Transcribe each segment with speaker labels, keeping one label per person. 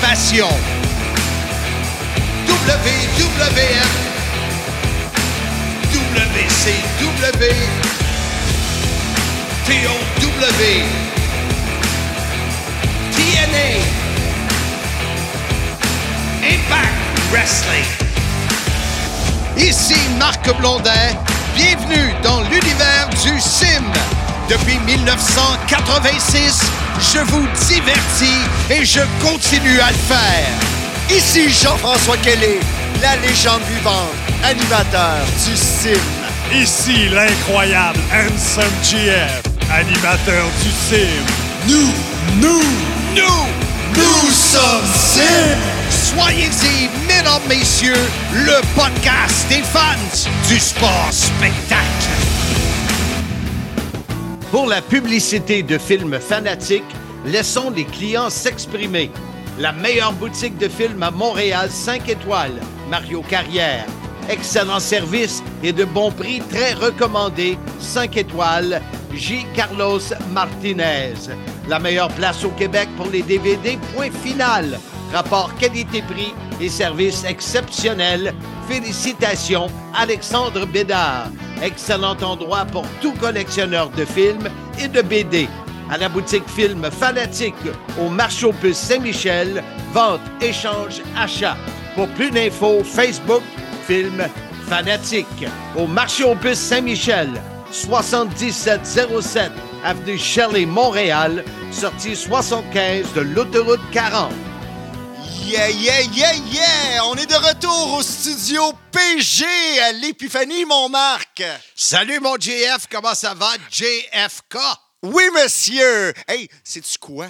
Speaker 1: passion. WWF, WCW, TOW, TNA, Impact Wrestling. Ici Marc Blondin, bienvenue dans l'univers du sim. Depuis 1986, je vous divertis et je continue à le faire.
Speaker 2: Ici Jean-François Kelly, la légende vivante, animateur du sim.
Speaker 3: Ici l'incroyable Handsome GF, animateur du sim.
Speaker 1: Nous, nous, nous, nous sommes Sim. Soyez-y, mesdames, messieurs, le podcast des fans du sport spectacle. Pour la publicité de films fanatiques, laissons les clients s'exprimer. La meilleure boutique de films à Montréal, 5 étoiles, Mario Carrière. Excellent service et de bons prix très recommandés, 5 étoiles, J. Carlos Martinez. La meilleure place au Québec pour les DVD, point final. Rapport qualité-prix et service exceptionnel. Félicitations, Alexandre Bédard. Excellent endroit pour tout collectionneur de films et de BD. À la boutique Film Fanatique au marché aux puces Saint-Michel. Vente, échange, achat. Pour plus d'infos, Facebook, Film Fanatique. Au marché aux puces Saint-Michel. 7707 Avenue Shelley, Montréal. Sortie 75 de l'autoroute 40.
Speaker 2: Yeah, yeah, yeah, yeah! On est de retour au studio PG à l'Épiphanie, mon Marc.
Speaker 1: Salut mon JF, comment ça va? JFK.
Speaker 2: Oui, monsieur! Hey, sais-tu quoi?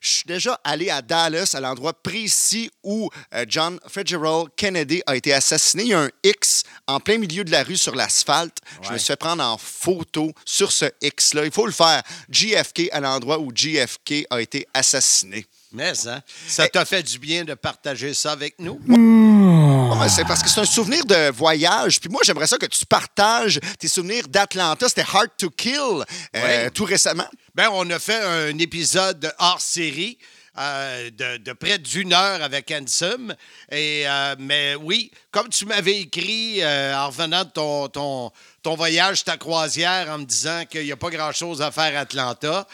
Speaker 2: Je suis déjà allé à Dallas, à l'endroit précis où euh, John Fitzgerald Kennedy a été assassiné. Il y a un X en plein milieu de la rue sur l'asphalte. Je me suis fait prendre en photo sur ce X-là. Il faut le faire. JFK à l'endroit où JFK a été assassiné.
Speaker 1: Mais hein, ça t'a fait du bien de partager ça avec nous?
Speaker 2: Oh, mais c'est parce que c'est un souvenir de voyage. Puis moi, j'aimerais ça que tu partages tes souvenirs d'Atlanta. C'était Hard to Kill euh,
Speaker 1: Ouais.
Speaker 2: tout récemment.
Speaker 1: Ben, on a fait un épisode hors série. euh, de, de près d'une heure avec Ansem. Et, euh, mais oui, comme tu m'avais écrit euh, en revenant de ton, ton, ton voyage, ta croisière, en me disant qu'il n'y a pas grand-chose à faire à Atlanta.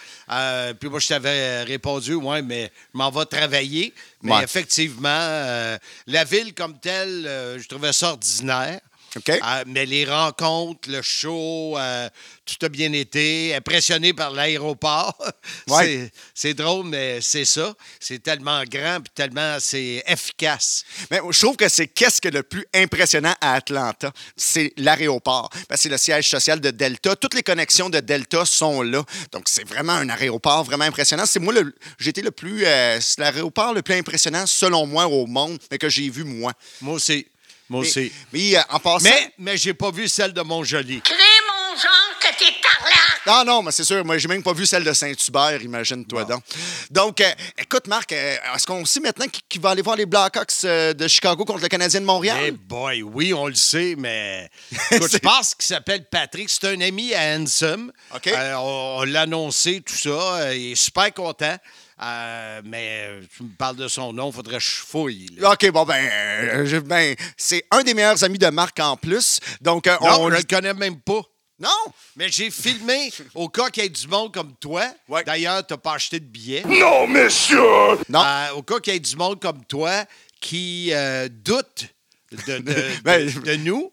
Speaker 1: puis moi, je t'avais répondu, ouais, mais je m'en vais travailler. Mais
Speaker 2: Ouais.
Speaker 1: effectivement, euh, la ville comme telle, euh, je trouvais ça ordinaire.
Speaker 2: OK?
Speaker 1: Euh, mais les rencontres, le show, euh, tout a bien été. Impressionné par l'aéroport.
Speaker 2: Ouais.
Speaker 1: C'est- C'est drôle, mais c'est ça. C'est tellement grand puis tellement c'est efficace.
Speaker 2: Mais je trouve que c'est qu'est-ce que le plus impressionnant à Atlanta, c'est l'aéroport. Parce que c'est le siège social de Delta. Toutes les connexions de Delta sont là. Donc c'est vraiment un aéroport vraiment impressionnant. C'est moi le été le plus euh, c'est l'aéroport le plus impressionnant selon moi au monde, mais que j'ai vu moi.
Speaker 1: Moi aussi. Moi
Speaker 2: Mais,
Speaker 1: aussi.
Speaker 2: mais, euh, en passant
Speaker 1: Mais, mais j'ai pas vu celle de Montjoli.
Speaker 4: Crée mon genre que t'es parlant!
Speaker 2: Ah non, mais c'est sûr, moi j'ai même pas vu celle de Saint-Hubert, imagine-toi donc. Donc euh, écoute Marc, euh, est-ce qu'on sait maintenant qui, qui va aller voir les Blackhawks euh, de Chicago contre le Canadien de Montréal?
Speaker 1: Eh boy, oui, on le sait, mais écoute, je pense qu'il s'appelle Patrick. C'est un ami à Handsome.
Speaker 2: OK.
Speaker 1: Euh, on on l'a annoncé, tout ça. Euh, Il est super content. Euh, mais euh, tu me parles de son nom, faudrait que je fouille. là.
Speaker 2: OK, bon, ben, euh, ben, c'est un des meilleurs amis de Marc en plus. Donc, euh,
Speaker 1: Non,
Speaker 2: on.
Speaker 1: je le connais même pas.
Speaker 2: Non!
Speaker 1: Mais j'ai filmé au cas qu'il y ait du monde comme toi.
Speaker 2: Ouais.
Speaker 1: D'ailleurs, tu n'as pas acheté de billets.
Speaker 3: Non, monsieur!
Speaker 2: Non.
Speaker 1: Euh, au cas qu'il y ait du monde comme toi qui euh, doute de, de- de-
Speaker 2: Ben,
Speaker 1: de nous,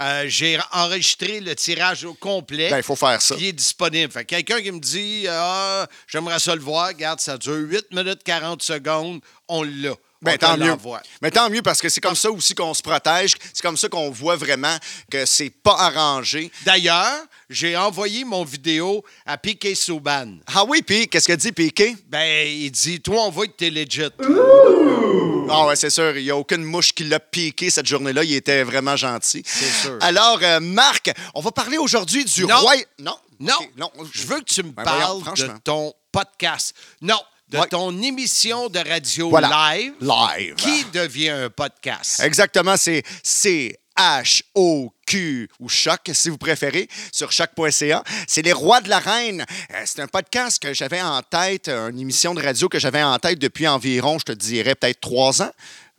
Speaker 1: euh, j'ai enregistré le tirage au complet.
Speaker 2: Ben, il faut faire ça.
Speaker 1: qui est disponible. Fait que quelqu'un qui me dit Ah, j'aimerais ça le voir, regarde, ça dure 8 minutes 40 secondes, on l'a.
Speaker 2: Ben, tant mieux. Mais tant mieux parce que c'est comme ça aussi qu'on se protège. C'est comme ça qu'on voit vraiment que c'est pas arrangé.
Speaker 1: D'ailleurs, j'ai envoyé mon vidéo à Piqué Souban.
Speaker 2: Ah oui, puis qu'est-ce que dit Piqué?
Speaker 1: Ben, il dit Toi, on voit que t'es legit.
Speaker 2: Ah ouais, c'est sûr. Il n'y a aucune mouche qui l'a piqué cette journée-là. Il était vraiment gentil.
Speaker 1: C'est sûr.
Speaker 2: Alors, euh, Marc, on va parler aujourd'hui du
Speaker 1: Non.
Speaker 2: roi. Non.
Speaker 1: Non,
Speaker 2: non.
Speaker 1: je veux que tu me
Speaker 2: Ben, voyons,
Speaker 1: parles de
Speaker 2: franchement.
Speaker 1: ton podcast. Non, de
Speaker 2: Ouais.
Speaker 1: ton émission de radio
Speaker 2: Voilà.
Speaker 1: live
Speaker 2: Live.
Speaker 1: qui devient un podcast.
Speaker 2: Exactement, c'est C-H-O-Q ou Choc, si vous préférez, sur choc.ca. C'est Les Rois de l'arène. Euh, c'est un podcast que j'avais en tête, une émission de radio que j'avais en tête depuis environ, je te dirais, peut-être trois ans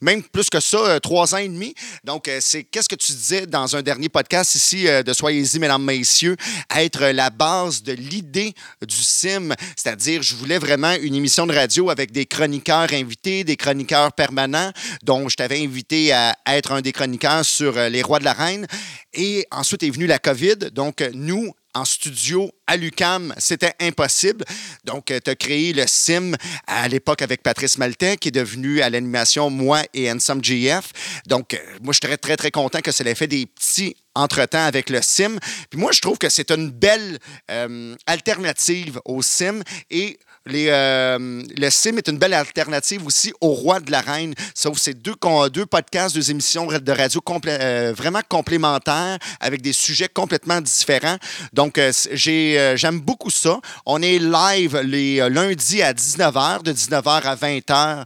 Speaker 2: même plus que ça, euh, trois ans et demi. Donc, euh, c'est qu'est-ce que tu disais dans un dernier podcast ici euh, de Soyez-y, mesdames, messieurs, être la base de l'idée du sim. C'est-à-dire, je voulais vraiment une émission de radio avec des chroniqueurs invités, des chroniqueurs permanents, dont je t'avais invité à être un des chroniqueurs sur les rois de la reine. Et ensuite est venue la COVID. Donc, nous, en studio à l'UCAM, c'était impossible. Donc, tu as créé le SIM à l'époque avec Patrice Maltais, qui est devenu à l'animation moi et Ensemble GF. Donc, euh, moi, je très, très, très content que ça ait fait des petits entretemps avec le SIM. Puis moi, je trouve que c'est une belle euh, alternative au SIM et les, euh, le Sim est une belle alternative aussi au Roi de la Reine. Sauf c'est deux, deux podcasts, deux émissions de radio euh, vraiment complémentaires avec des sujets complètement différents. Donc, euh, j'ai, j'aime beaucoup ça. On est live les lundis à 19h, de 19h à 20h.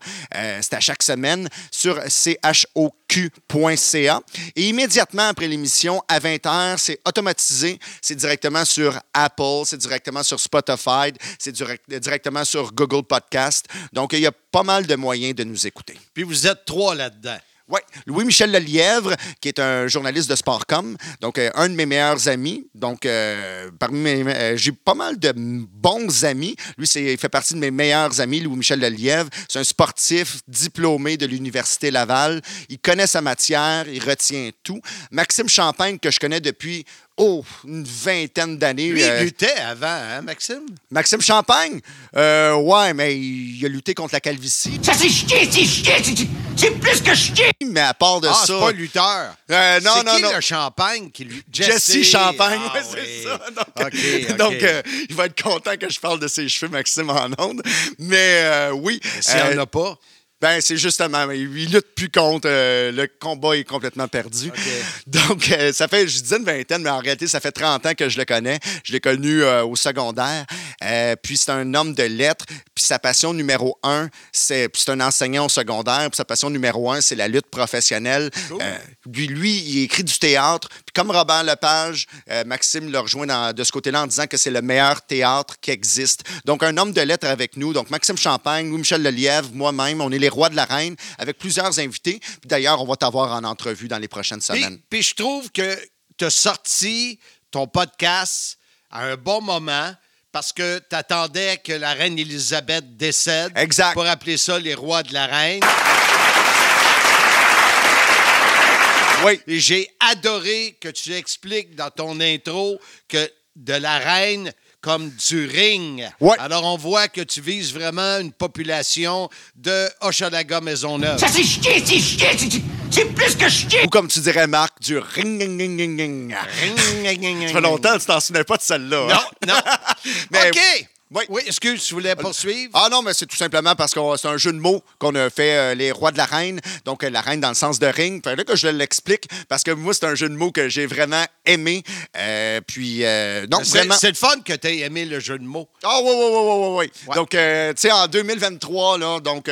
Speaker 2: c'est à chaque semaine sur Et immédiatement après l'émission, à 20h, c'est automatisé. C'est directement sur Apple, c'est directement sur Spotify, c'est directement sur Google Podcast. Donc, il y a pas mal de moyens de nous écouter.
Speaker 1: Puis vous êtes trois là-dedans.
Speaker 2: Oui, Louis-Michel Lelièvre, qui est un journaliste de Sportcom, donc euh, un de mes meilleurs amis. Donc, euh, parmi mes, euh, j'ai pas mal de bons amis. Lui, c'est, il fait partie de mes meilleurs amis, Louis-Michel Lelièvre. C'est un sportif diplômé de l'Université Laval. Il connaît sa matière, il retient tout. Maxime Champagne, que je connais depuis oh, une vingtaine d'années.
Speaker 1: Lui, il luttait avant, hein, Maxime?
Speaker 2: Maxime Champagne? Euh, ouais, mais il a lutté contre la calvitie.
Speaker 4: Ça, c'est chier, c'est chier, c'est plus que chier!
Speaker 2: Mais à part de
Speaker 1: ah,
Speaker 2: ça.
Speaker 1: c'est pas lutteur.
Speaker 2: Euh, non,
Speaker 1: c'est
Speaker 2: non,
Speaker 1: qui
Speaker 2: non.
Speaker 1: le Champagne qui lui.
Speaker 2: Jesse, Champagne,
Speaker 1: Ah,
Speaker 2: ouais,
Speaker 1: oui.
Speaker 2: c'est ça. Donc, euh, il va être content que je parle de ses cheveux, Maxime, en ondes. Mais euh, oui.
Speaker 1: S'il n'y
Speaker 2: euh,
Speaker 1: en a pas.
Speaker 2: Ben, c'est justement, il il lutte plus contre. euh, le combat est complètement perdu. Donc, euh, ça fait, je disais une vingtaine, mais en réalité, ça fait 30 ans que je le connais. Je l'ai connu euh, au secondaire. Puis, c'est un homme de lettres. Puis, sa passion numéro un, c'est. Puis, c'est un enseignant au secondaire. Puis, sa passion numéro un, c'est la lutte professionnelle. Euh, lui, lui, il écrit du théâtre. Puis, comme Robert Lepage, Maxime le rejoint dans- de ce côté-là en disant que c'est le meilleur théâtre qui existe. Donc, un homme de lettres avec nous. Donc, Maxime Champagne, Louis-Michel Lelièvre, moi-même, on est les rois de la reine avec plusieurs invités. Puis d'ailleurs, on va t'avoir en entrevue dans les prochaines
Speaker 1: Puis,
Speaker 2: semaines.
Speaker 1: puis je trouve que tu as sorti ton podcast à un bon moment parce que tu attendais que la reine Élisabeth décède.
Speaker 2: Exact.
Speaker 1: Pour appeler ça les rois de la reine.
Speaker 2: Oui.
Speaker 1: Et j'ai adoré que tu expliques dans ton intro que de la reine comme du ring.
Speaker 2: Ouais.
Speaker 1: Alors, on voit que tu vises vraiment une population de Hochelaga Maisonneuve.
Speaker 4: Ça, c'est chier, c'est chier, c'est- c'est plus que chier!
Speaker 2: Ou comme tu dirais, Marc, du ring ring ring ring ring. Ça fait longtemps que tu t'en souvenais pas de celle-là. hein?
Speaker 1: Non, non.
Speaker 2: Mais-
Speaker 1: OK.
Speaker 2: Oui.
Speaker 1: Oui, excuse, tu voulais poursuivre?
Speaker 2: Ah non, mais c'est tout simplement parce que c'est un jeu de mots qu'on a fait euh, les rois de la reine. Donc, euh, la reine dans le sens de ring. Fait là que je l'explique parce que moi, c'est un jeu de mots que j'ai vraiment aimé. Euh, puis, euh, non, vraiment.
Speaker 1: c'est le fun que tu aies aimé le jeu de mots.
Speaker 2: Ah oui, oui, oui, oui, oui, oui.
Speaker 1: Ouais.
Speaker 2: Donc, tu sais, en 2023, là, donc,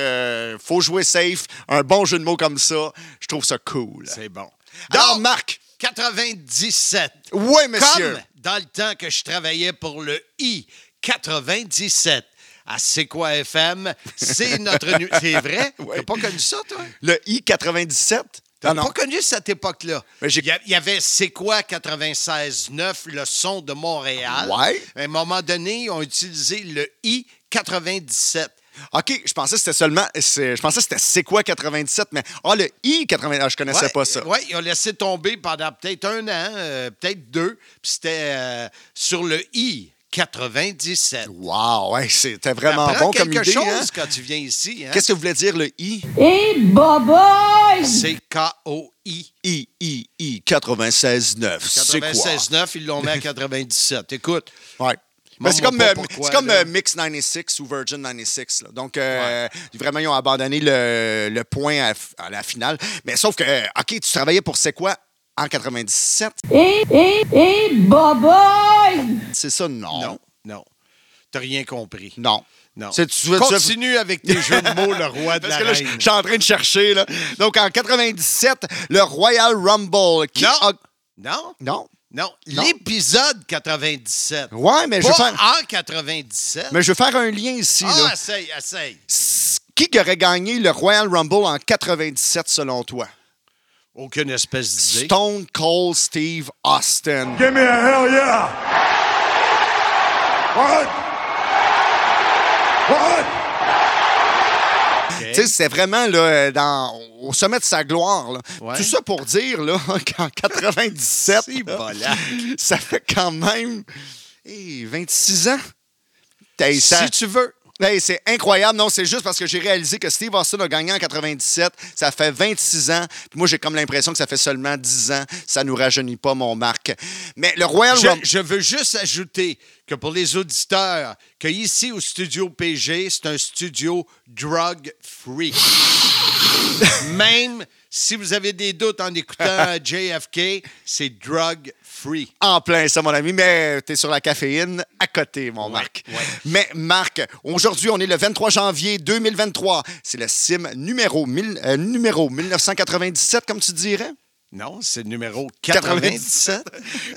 Speaker 2: faut jouer safe. Un bon jeu de mots comme ça, je trouve ça cool.
Speaker 1: C'est bon.
Speaker 2: Alors,
Speaker 1: Donc,
Speaker 2: Marc.
Speaker 1: 97.
Speaker 2: Oui, monsieur.
Speaker 1: Comme dans le temps que je travaillais pour le I 97 à C'est quoi FM, c'est notre... nu- C'est vrai?
Speaker 2: Ouais.
Speaker 1: T'as pas connu ça, toi?
Speaker 2: Le I-97.
Speaker 1: T'as
Speaker 2: Ah non.
Speaker 1: pas connu cette époque-là.
Speaker 2: Mais j'ai-
Speaker 1: Il y a- il y avait C'est quoi 96.9, le son de Montréal.
Speaker 2: Ouais.
Speaker 1: À un moment donné, ils ont utilisé le I-97.
Speaker 2: OK, je pensais que c'était seulement. c'est- Je pensais que c'était C'est quoi 97, mais. Ah, le I-97, ah, je connaissais pas ça.
Speaker 1: Oui, ils ont laissé tomber pendant peut-être un an, euh, peut-être deux. Puis c'était euh, sur le I 97.
Speaker 2: Wow, ouais, c'était vraiment
Speaker 1: T'apprends
Speaker 2: bon comme
Speaker 1: quelque
Speaker 2: idée.
Speaker 1: chose
Speaker 2: hein?
Speaker 1: quand tu viens ici. Hein?
Speaker 2: Qu'est-ce que voulait dire le I?
Speaker 5: Et boboy!
Speaker 1: C'est K-O-I.
Speaker 2: I, I, I, 96.9. C'est quoi?
Speaker 1: 96.9, ils l'ont mis à 97. Écoute,
Speaker 2: Ouais. Mais
Speaker 1: Moi,
Speaker 2: c'est comme, euh,
Speaker 1: pourquoi,
Speaker 2: c'est comme euh, Mix 96 ou Virgin 96. là. Donc, euh, vraiment, ils ont abandonné le, le point à, à la finale. Mais sauf que, OK, tu travaillais pour C'est quoi? En 97?
Speaker 5: Et, et, et boboy!
Speaker 2: C'est ça? Non.
Speaker 1: non, non. T'as rien compris.
Speaker 2: Non.
Speaker 1: Non.
Speaker 2: C'est- tu
Speaker 1: Continue avec tes jeux de mots, le roi de
Speaker 2: Parce
Speaker 1: la
Speaker 2: que là, je suis en train de chercher. Là. Donc, en 97, le Royal Rumble. Qui
Speaker 1: Non.
Speaker 2: a-
Speaker 1: Non,
Speaker 2: Non.
Speaker 1: non.
Speaker 2: Non.
Speaker 1: L'épisode 97.
Speaker 2: Ouais, mais je veux
Speaker 1: Pas
Speaker 2: faire...
Speaker 1: en 97.
Speaker 2: Mais je veux faire un lien ici.
Speaker 1: ah,
Speaker 2: là.
Speaker 1: essaye, essaye.
Speaker 2: Qui aurait gagné le Royal Rumble en 97 selon toi?
Speaker 1: Aucune espèce d'idée.
Speaker 2: Stone Cold Steve Austin.
Speaker 3: Give me a hell yeah! What? What?
Speaker 1: OK.
Speaker 2: Tu sais, c'était vraiment là, dans, au sommet de sa gloire. là.
Speaker 1: Ouais.
Speaker 2: Tout ça pour dire là, qu'en 97,
Speaker 1: C'est
Speaker 2: là,
Speaker 1: bolac.
Speaker 2: ça fait quand même hey, 26 ans. Hey, ça-
Speaker 1: Si tu veux.
Speaker 2: Hey, c'est incroyable. Non, c'est juste parce que j'ai réalisé que Steve Austin a gagné en 97. Ça fait 26 ans. Puis moi, j'ai comme l'impression que ça fait seulement 10 ans. Ça nous rajeunit pas, mon Marc. Mais le Royal
Speaker 1: Je,
Speaker 2: Rumble...
Speaker 1: je veux juste ajouter que pour les auditeurs, que ici au studio PG, c'est un studio drug free. Même si vous avez des doutes en écoutant JFK, c'est drug free.
Speaker 2: En plein ça, mon ami, mais t'es sur la caféine à côté, mon Marc.
Speaker 1: ouais.
Speaker 2: Mais Marc, aujourd'hui, on est le 23 janvier 2023. C'est le sim numéro, 1000 euh, numéro 1997, comme tu dirais?
Speaker 1: Non, c'est le numéro 97.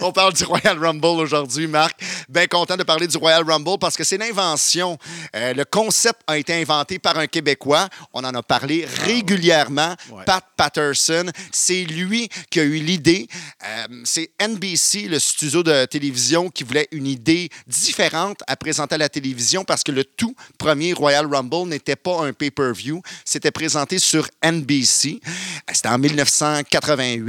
Speaker 2: On parle du Royal Rumble aujourd'hui, Marc. Bien content de parler du Royal Rumble parce que c'est l'invention. Euh, le concept a été inventé par un Québécois. On en a parlé régulièrement.
Speaker 1: Ah Ouais.
Speaker 2: Pat Patterson, c'est lui qui a eu l'idée. Euh, c'est NBC, le studio de télévision, qui voulait une idée différente à présenter à la télévision parce que le tout premier Royal Rumble n'était pas un pay-per-view. C'était présenté sur NBC. Euh, C'était en 1988.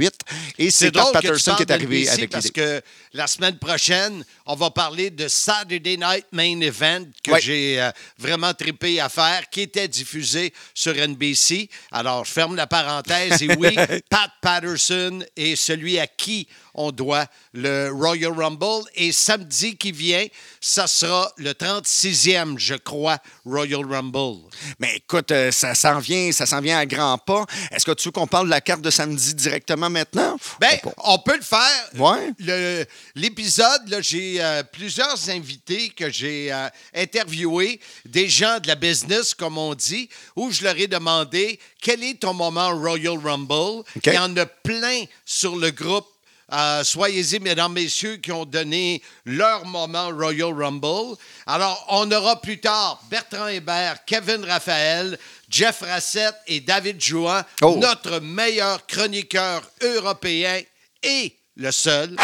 Speaker 2: Et c'est Pat
Speaker 1: drôle que tu
Speaker 2: Patterson qui est arrivé avec
Speaker 1: parce que la semaine prochaine, on va parler de Saturday Night Main Event que j'ai euh, vraiment trippé à faire, qui était diffusé sur NBC. Alors, je ferme la parenthèse et oui, Pat Patterson est celui à qui on doit le Royal Rumble. Et samedi qui vient, ça sera le 36e, je crois, Royal Rumble.
Speaker 2: Mais écoute, euh, ça s'en vient, ça s'en vient à grands pas. Est-ce que tu veux qu'on parle de la carte de samedi directement maintenant?
Speaker 1: Ben,
Speaker 2: On-
Speaker 1: peut le faire.
Speaker 2: Ouais.
Speaker 1: L'épisode, j'ai euh, plusieurs invités que j'ai euh, interviewés, des gens de la business, comme on dit, où je leur ai demandé quel est ton moment Royal Rumble. Il y en a plein sur le groupe. Euh, Soyez-y, mesdames, messieurs, qui ont donné leur moment Royal Rumble. Alors, on aura plus tard Bertrand Hébert, Kevin Raphaël, Jeff Rassett et David Jouan,
Speaker 2: Oh.
Speaker 1: notre meilleur chroniqueur européen et le seul.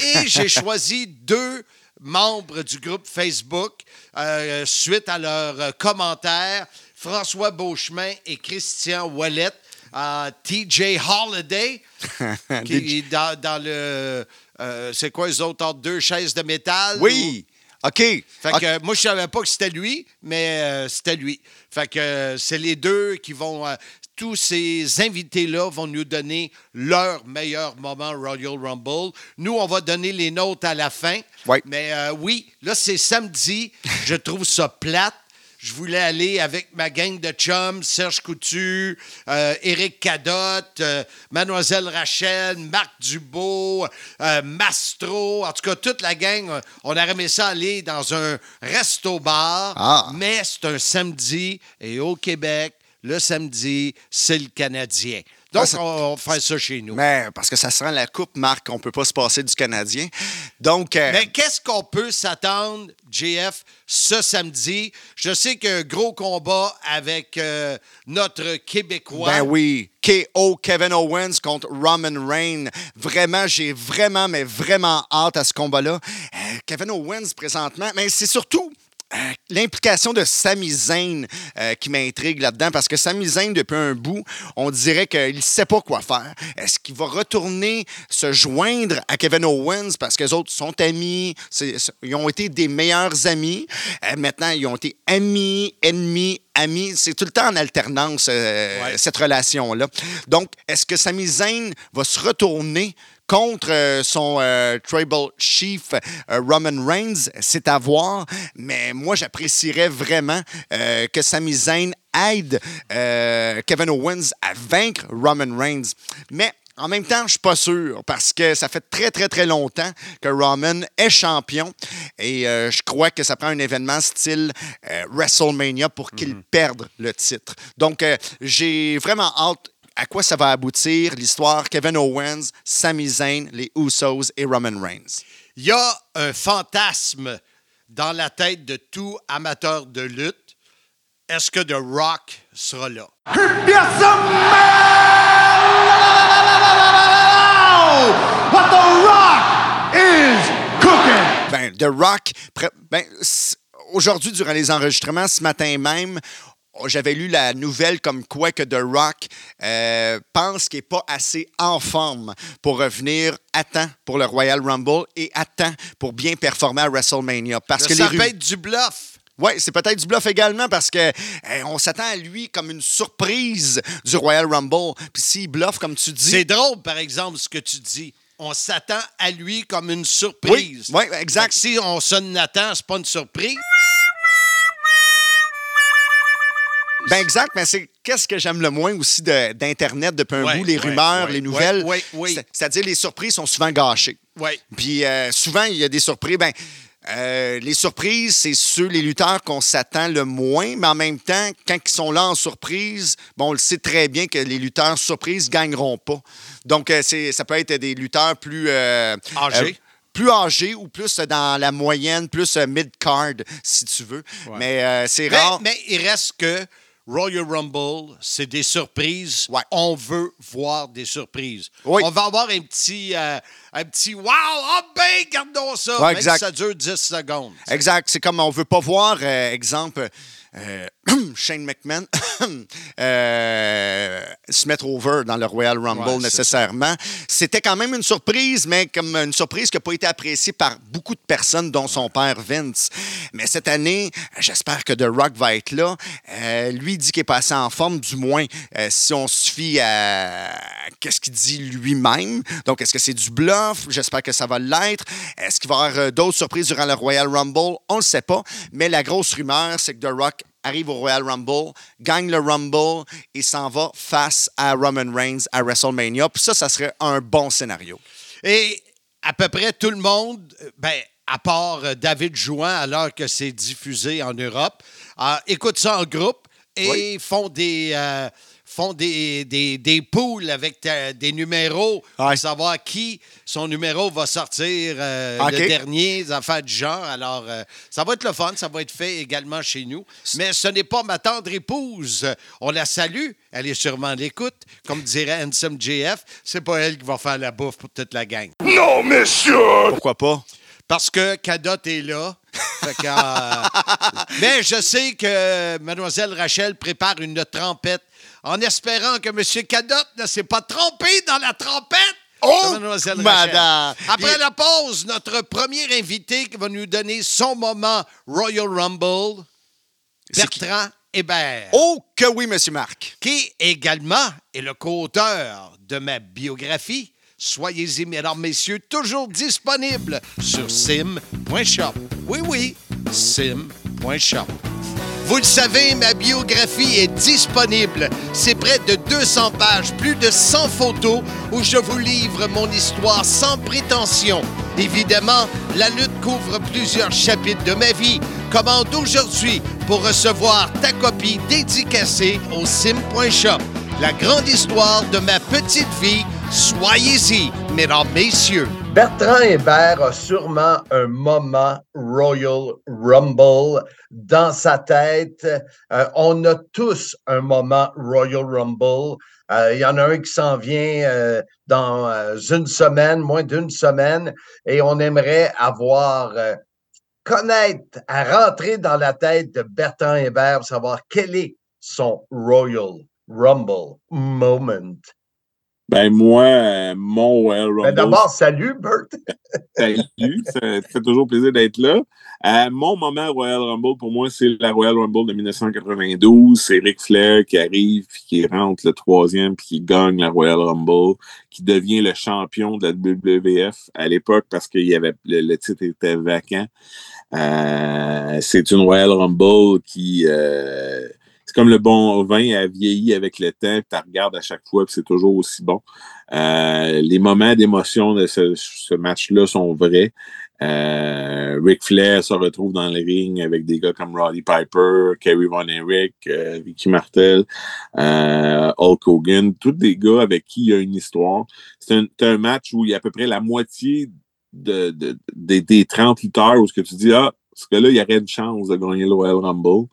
Speaker 1: Et j'ai choisi deux membres du groupe Facebook euh, suite à leurs commentaires, François Beauchemin et Christian Wallet. Euh, TJ Holiday, qui est dans, dans le... euh, c'est quoi, les autres, entre deux chaises de métal?
Speaker 2: Oui. OK.
Speaker 1: Fait que euh, moi, je savais pas que c'était lui, mais euh, c'était lui. Fait que euh, c'est les deux qui vont. euh, tous ces invités-là vont nous donner leur meilleur moment Royal Rumble. Nous, on va donner les nôtres à la fin.
Speaker 2: Ouais.
Speaker 1: Mais oui, là, c'est samedi. Je trouve ça plate. Je voulais aller avec ma gang de chums, Serge Coutu, euh, Éric Cadotte, euh, Mademoiselle Rachel, Marc Dubo, euh, Mastro, en tout cas toute la gang. On aurait aimé ça aller dans un resto-bar,
Speaker 2: Ah.
Speaker 1: mais c'est un samedi et au Québec, le samedi, c'est le Canadien. Donc,
Speaker 2: Ah, ça-
Speaker 1: on va faire ça chez nous.
Speaker 2: Mais parce que ça sera la coupe, Marc, on peut pas se passer du Canadien. Donc, euh,
Speaker 1: Mais qu'est-ce qu'on peut s'attendre, JF, ce samedi? Je sais qu'il y a un gros combat avec euh, notre Québécois.
Speaker 2: ben oui, KO Kevin Owens contre Roman Reigns. Vraiment, j'ai vraiment, mais vraiment hâte à ce combat-là. Euh, Kevin Owens, présentement, mais c'est surtout l'implication de Sami Zayn euh, qui m'intrigue là-dedans parce que Sami Zayn, depuis un bout, on dirait qu'il ne sait pas quoi faire. Est-ce qu'il va retourner se joindre à Kevin Owens parce que les autres sont amis, ils ont été des meilleurs amis? Euh, maintenant, ils ont été amis, ennemis, amis. C'est tout le temps en alternance, euh,
Speaker 1: Ouais.
Speaker 2: cette relation-là. Donc, est-ce que Sami Zayn va se retourner contre euh, son euh, tribal chief euh, Roman Reigns, c'est à voir. Mais moi, j'apprécierais vraiment euh, que Sami Zayn aide Kevin Owens à vaincre Roman Reigns. Mais En même temps, je suis pas sûr parce que ça fait très, très, très longtemps que Roman est champion et euh, je crois que ça prend un événement style euh, WrestleMania pour qu'il perde le titre. Donc, euh, j'ai vraiment hâte à quoi ça va aboutir l'histoire Kevin Owens, Sami Zayn, les Usos et Roman Reigns?
Speaker 1: Il y a un fantasme dans la tête de tout amateur de lutte. Est-ce que The Rock sera là?
Speaker 3: What the Rock is cooking!
Speaker 2: Ben, The Rock, ben, aujourd'hui, durant les enregistrements, ce matin même, j'avais lu la nouvelle comme quoi que The Rock euh, pense qu'il n'est pas assez en forme pour revenir à temps pour le Royal Rumble et à temps pour bien performer à WrestleMania. Parce que
Speaker 1: ça
Speaker 2: les
Speaker 1: peut être du bluff.
Speaker 2: Oui, c'est peut-être du bluff également parce que eh, on s'attend à lui comme une surprise du Royal Rumble. Puis s'il bluffe, comme tu dis.
Speaker 1: C'est drôle, par exemple, ce que tu dis. On s'attend à lui comme une surprise.
Speaker 2: oui, exact.
Speaker 1: si on sonne Nathan, c'est pas une surprise.
Speaker 2: Ben exact, mais c'est qu'est-ce que j'aime le moins aussi de- d'Internet depuis un
Speaker 1: Ouais,
Speaker 2: bout, les
Speaker 1: ouais,
Speaker 2: rumeurs,
Speaker 1: ouais,
Speaker 2: les nouvelles. C'est-à-dire les surprises sont souvent gâchées. Puis euh, souvent, il y a des surprises. Ben, euh, les surprises, c'est ceux, les lutteurs qu'on s'attend le moins, mais en même temps, quand ils sont là en surprise, bon, on le sait très bien que les lutteurs surprises ne gagneront pas. Donc, euh, c'est- ça peut être des lutteurs plus.
Speaker 1: Âgés.
Speaker 2: plus âgés ou plus dans la moyenne, plus mid-card, si tu veux. Mais euh, c'est
Speaker 1: Mais,
Speaker 2: rare.
Speaker 1: mais il reste que Royal Rumble, c'est des surprises.
Speaker 2: Ouais.
Speaker 1: On veut voir des surprises.
Speaker 2: Oui.
Speaker 1: On va avoir un petit, euh, un petit wow, ah ben, gardons ça.
Speaker 2: Ouais,
Speaker 1: Même
Speaker 2: exact.
Speaker 1: si ça dure 10 secondes.
Speaker 2: Exact. C'est comme on veut pas voir, euh, exemple, euh, Shane McMahon euh, se mettre over dans le Royal Rumble
Speaker 1: Ouais,
Speaker 2: nécessairement. C'était quand même une surprise, mais comme une surprise qui n'a pas été appréciée par beaucoup de personnes, dont son père Vince. Mais cette année, j'espère que The Rock va être là. Euh, lui dit qu'il est passé en forme, du moins euh, si on se fie à qu'est-ce qu'il dit lui-même. Donc, est-ce que c'est du bluff? J'espère que ça va l'être. Est-ce qu'il va y avoir d'autres surprises durant le Royal Rumble? On ne le sait pas. Mais la grosse rumeur, c'est que The Rock arrive au Royal Rumble, gagne le Rumble et s'en va face à Roman Reigns à WrestleMania. Puis ça, ça serait un bon scénario.
Speaker 1: Et à peu près tout le monde, euh, ben, à part euh, David Jouan, alors que c'est diffusé en Europe, euh, écoute ça en groupe et
Speaker 2: Oui.
Speaker 1: font des. euh, font des, des, des poules avec ta- des numéros
Speaker 2: Ouais.
Speaker 1: pour savoir qui son numéro va sortir euh, le dernier, des affaires du genre. Alors, euh, ça va être le fun, ça va être fait également chez nous. Mais ce n'est pas ma tendre épouse. On la salue, elle est sûrement à l'écoute. Comme dirait Handsome JF, c'est pas elle qui va faire la bouffe pour toute la gang.
Speaker 3: Non, monsieur!
Speaker 2: Pourquoi pas?
Speaker 1: Parce que Cadotte est là. Fait que, euh, mais je sais que Mademoiselle Rachel prépare une trompette en espérant que M. Cadotte ne s'est pas trompé dans la trompette.
Speaker 2: Oh, madame!
Speaker 1: Après
Speaker 2: Il-
Speaker 1: la pause, notre premier invité qui va nous donner son moment Royal Rumble? Bertrand Hébert,
Speaker 2: Oh que oui, Monsieur Marc.
Speaker 1: qui également est le co-auteur de ma biographie. Soyez-y, mesdames, messieurs, toujours disponible sur sim.shop. Oui, oui, sim.shop. Vous le savez, ma biographie est disponible. C'est près de 200 pages, plus de 100 photos où je vous livre mon histoire sans prétention. Évidemment, la lutte couvre plusieurs chapitres de ma vie. Commande aujourd'hui pour recevoir ta copie dédicacée au sim.shop. La grande histoire de ma petite vie. Soyez-y, mesdames, messieurs.
Speaker 6: Bertrand Hébert a sûrement un moment Royal Rumble dans sa tête. Euh, on a tous un moment Royal Rumble. Euh, Il y en a un qui s'en vient euh, dans une semaine, moins d'une semaine, et on aimerait avoir, connaître, à rentrer dans la tête de Bertrand Hébert, pour savoir quel est son Royal Rumble moment.
Speaker 7: Ben moi, euh, mon Royal Rumble.
Speaker 6: Ben, D'abord, salut, Bert.
Speaker 7: Salut, ça fait toujours plaisir d'être là. Euh, mon moment Royal Rumble, pour moi, c'est la Royal Rumble de 1992. C'est Ric Flair qui arrive, puis qui rentre le troisième, puis qui gagne la Royal Rumble, qui devient le champion de la WWF à l'époque parce que y avait, le, le titre était vacant. Euh, c'est une Royal Rumble qui... euh, c'est comme le bon vin, elle vieillit avec le temps, tu regardes à chaque fois, puis c'est toujours aussi bon. Euh, les moments d'émotion de ce, ce match-là sont vrais. Euh, Ric Flair se retrouve dans le ring avec des gars comme Roddy Piper, Kerry Von Erich, euh, Vicky Martel, euh, Hulk Hogan, tous des gars avec qui il y a une histoire. C'est un, un, match où il y a à peu près la moitié de, de, de des 30 lutteurs où ce que tu dis, ah, ce gars-là, il y aurait une chance de gagner le Royal Rumble.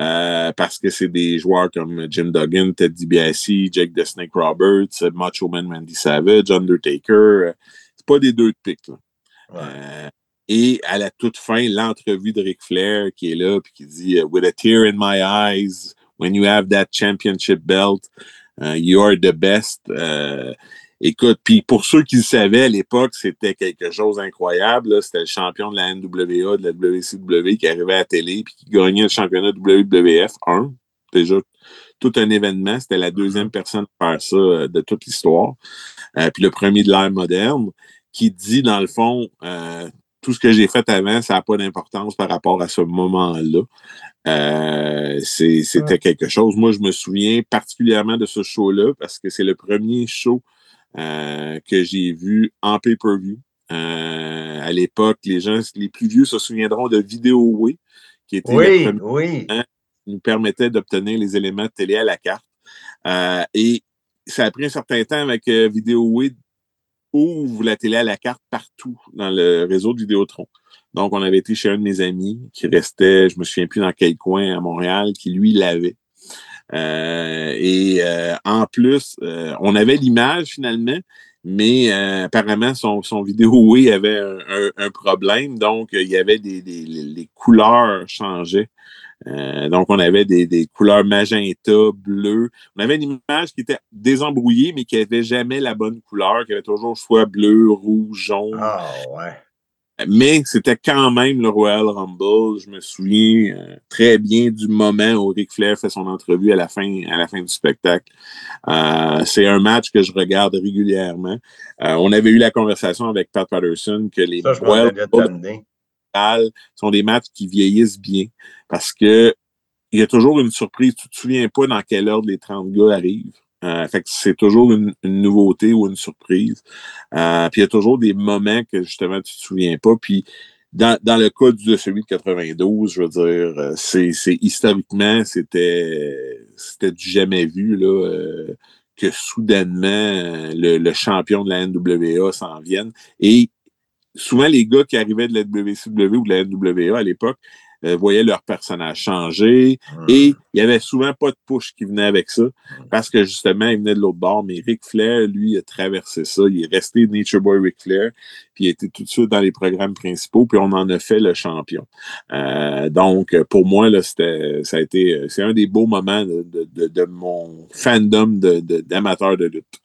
Speaker 7: Euh, parce que c'est des joueurs comme Jim Duggan, Ted DiBiase, Jake the Snake Roberts, Macho Man Randy Savage, Undertaker. C'est pas des deux de pique. Ouais. Euh, et à la toute fin, l'entrevue de Ric Flair qui est là puis qui dit With a tear in my eyes, when you have that championship belt, uh, you are the best. Écoute, puis pour ceux qui le savaient à l'époque, c'était quelque chose d'incroyable. C'était le champion de la NWA, de la WCW qui arrivait à la télé puis qui gagnait le championnat WWF 1. Déjà, tout un événement. C'était la deuxième personne à faire ça euh, de toute l'histoire. Euh, puis le premier de l'ère moderne qui dit, dans le fond, euh, tout ce que j'ai fait avant, ça n'a pas d'importance par rapport à ce moment-là. Euh, C'était ouais. quelque chose. Moi, je me souviens particulièrement de ce show-là parce que c'est le premier show que j'ai vu en pay-per-view. Euh, à l'époque, les gens, les plus vieux se souviendront de Way, qui était
Speaker 6: oui, le oui.
Speaker 7: qui nous permettait d'obtenir les éléments de télé à la carte. Euh, et ça a pris un certain temps avec euh, ouvre la télé à la carte partout dans le réseau de Vidéotron. Donc, on avait été chez un de mes amis qui restait, je me souviens plus dans quel coin à Montréal, qui lui l'avait. Euh, et euh, en plus, euh, on avait l'image finalement, mais euh, apparemment son, son vidéo oui avait un, un, problème, donc il y avait des, des les couleurs changeaient. Euh, donc, on avait des, des, couleurs magenta, bleu. On avait une image qui était désembrouillée, mais qui n'avait jamais la bonne couleur, qui avait toujours soit bleu, rouge, jaune.
Speaker 6: Ah, ouais.
Speaker 7: Mais c'était quand même le Royal Rumble. Je me souviens euh, très bien du moment où Ric Flair fait son entrevue à la fin, à la fin du spectacle. Euh, c'est un match que je regarde régulièrement. Euh, on avait eu la conversation avec Pat Patterson que les
Speaker 6: Ça,
Speaker 7: Royal Rumble sont des matchs qui vieillissent bien parce que il y a toujours une surprise. Tu te souviens pas dans quelle ordre les 30 gars arrivent? Euh, fait que c'est toujours une, nouveauté ou une surprise. Euh, puis il y a toujours des moments que justement tu te souviens pas. Puis dans, dans le cas de celui de 92, je veux dire, euh, c'est, c'est historiquement, c'était c'était du jamais vu là, que soudainement le, le, champion de la NWA s'en vienne. Et souvent les gars qui arrivaient de la WCW ou de la NWA à l'époque euh, voyaient leur personnage changer mmh. et il y avait souvent pas de push qui venait avec ça parce que justement, il venait de l'autre bord. Mais Ric Flair, lui, a traversé ça. Il est resté Nature Boy Ric Flair, puis il était tout de suite dans les programmes principaux, puis on en a fait le champion. Euh, donc, pour moi, là, c'était, ça a été, c'est un des beaux moments de, de, de mon fandom d'amateur de, de lutte.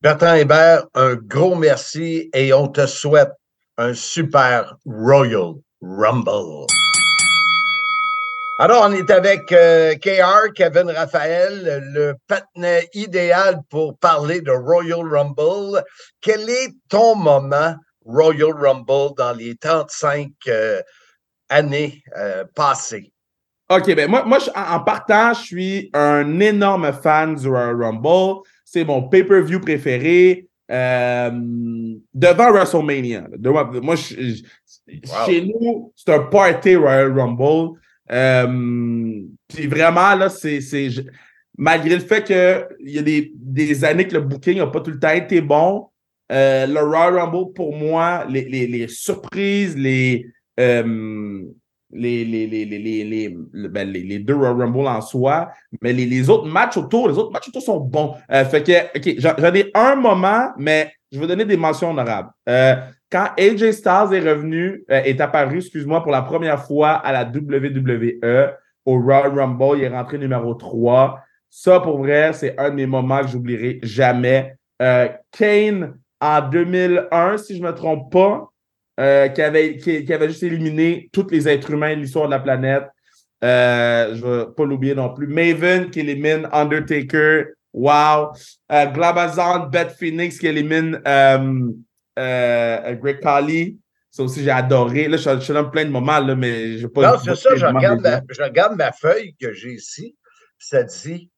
Speaker 6: Bertrand Hébert, un gros merci et on te souhaite un super Royal Rumble. Alors, on est avec euh, KR, Kevin Raphaël, le patinet idéal pour parler de Royal Rumble. Quel est ton moment Royal Rumble dans les 35 euh, années euh, passées?
Speaker 8: OK, ben moi, en partant, je suis un énorme fan du Royal Rumble. C'est mon pay-per-view préféré. Euh, devant WrestleMania. Devant, moi, je, je, wow. chez nous, c'est un party Royal Rumble. Euh, puis vraiment, là, c'est. Malgré le fait qu'il y a des, des années que le booking n'a pas tout le temps été bon, euh, le Royal Rumble, pour moi, les, les, les surprises, les, les, les, les, les, les, ben, les, les, deux Royal Rumble en soi, mais les, les autres matchs autour, les autres matchs autour sont bons. Euh, fait que, OK, j'en ai un moment, mais je vais donner des mentions honorables. Euh, quand AJ Styles est revenu, euh, est apparu, excuse-moi, pour la première fois à la WWE, au Royal Rumble, il est rentré numéro 3. Ça, pour vrai, c'est un de mes moments que j'oublierai jamais. Kane, en 2001, si je ne me trompe pas, euh, qui, avait, qui, qui, avait juste éliminé tous les êtres humains de l'histoire de la planète. Euh, je ne vais pas l'oublier non plus. Maven qui élimine Undertaker. Wow. Euh, Glabazon, Beth Phoenix qui élimine euh, Greg Khali. Ça aussi, j'ai adoré. Là, je suis- je suis dans plein de moments, là, mais je vais pas.
Speaker 6: Non, c'est ça, je regarde, ma, je regarde ma feuille que j'ai ici, ça dit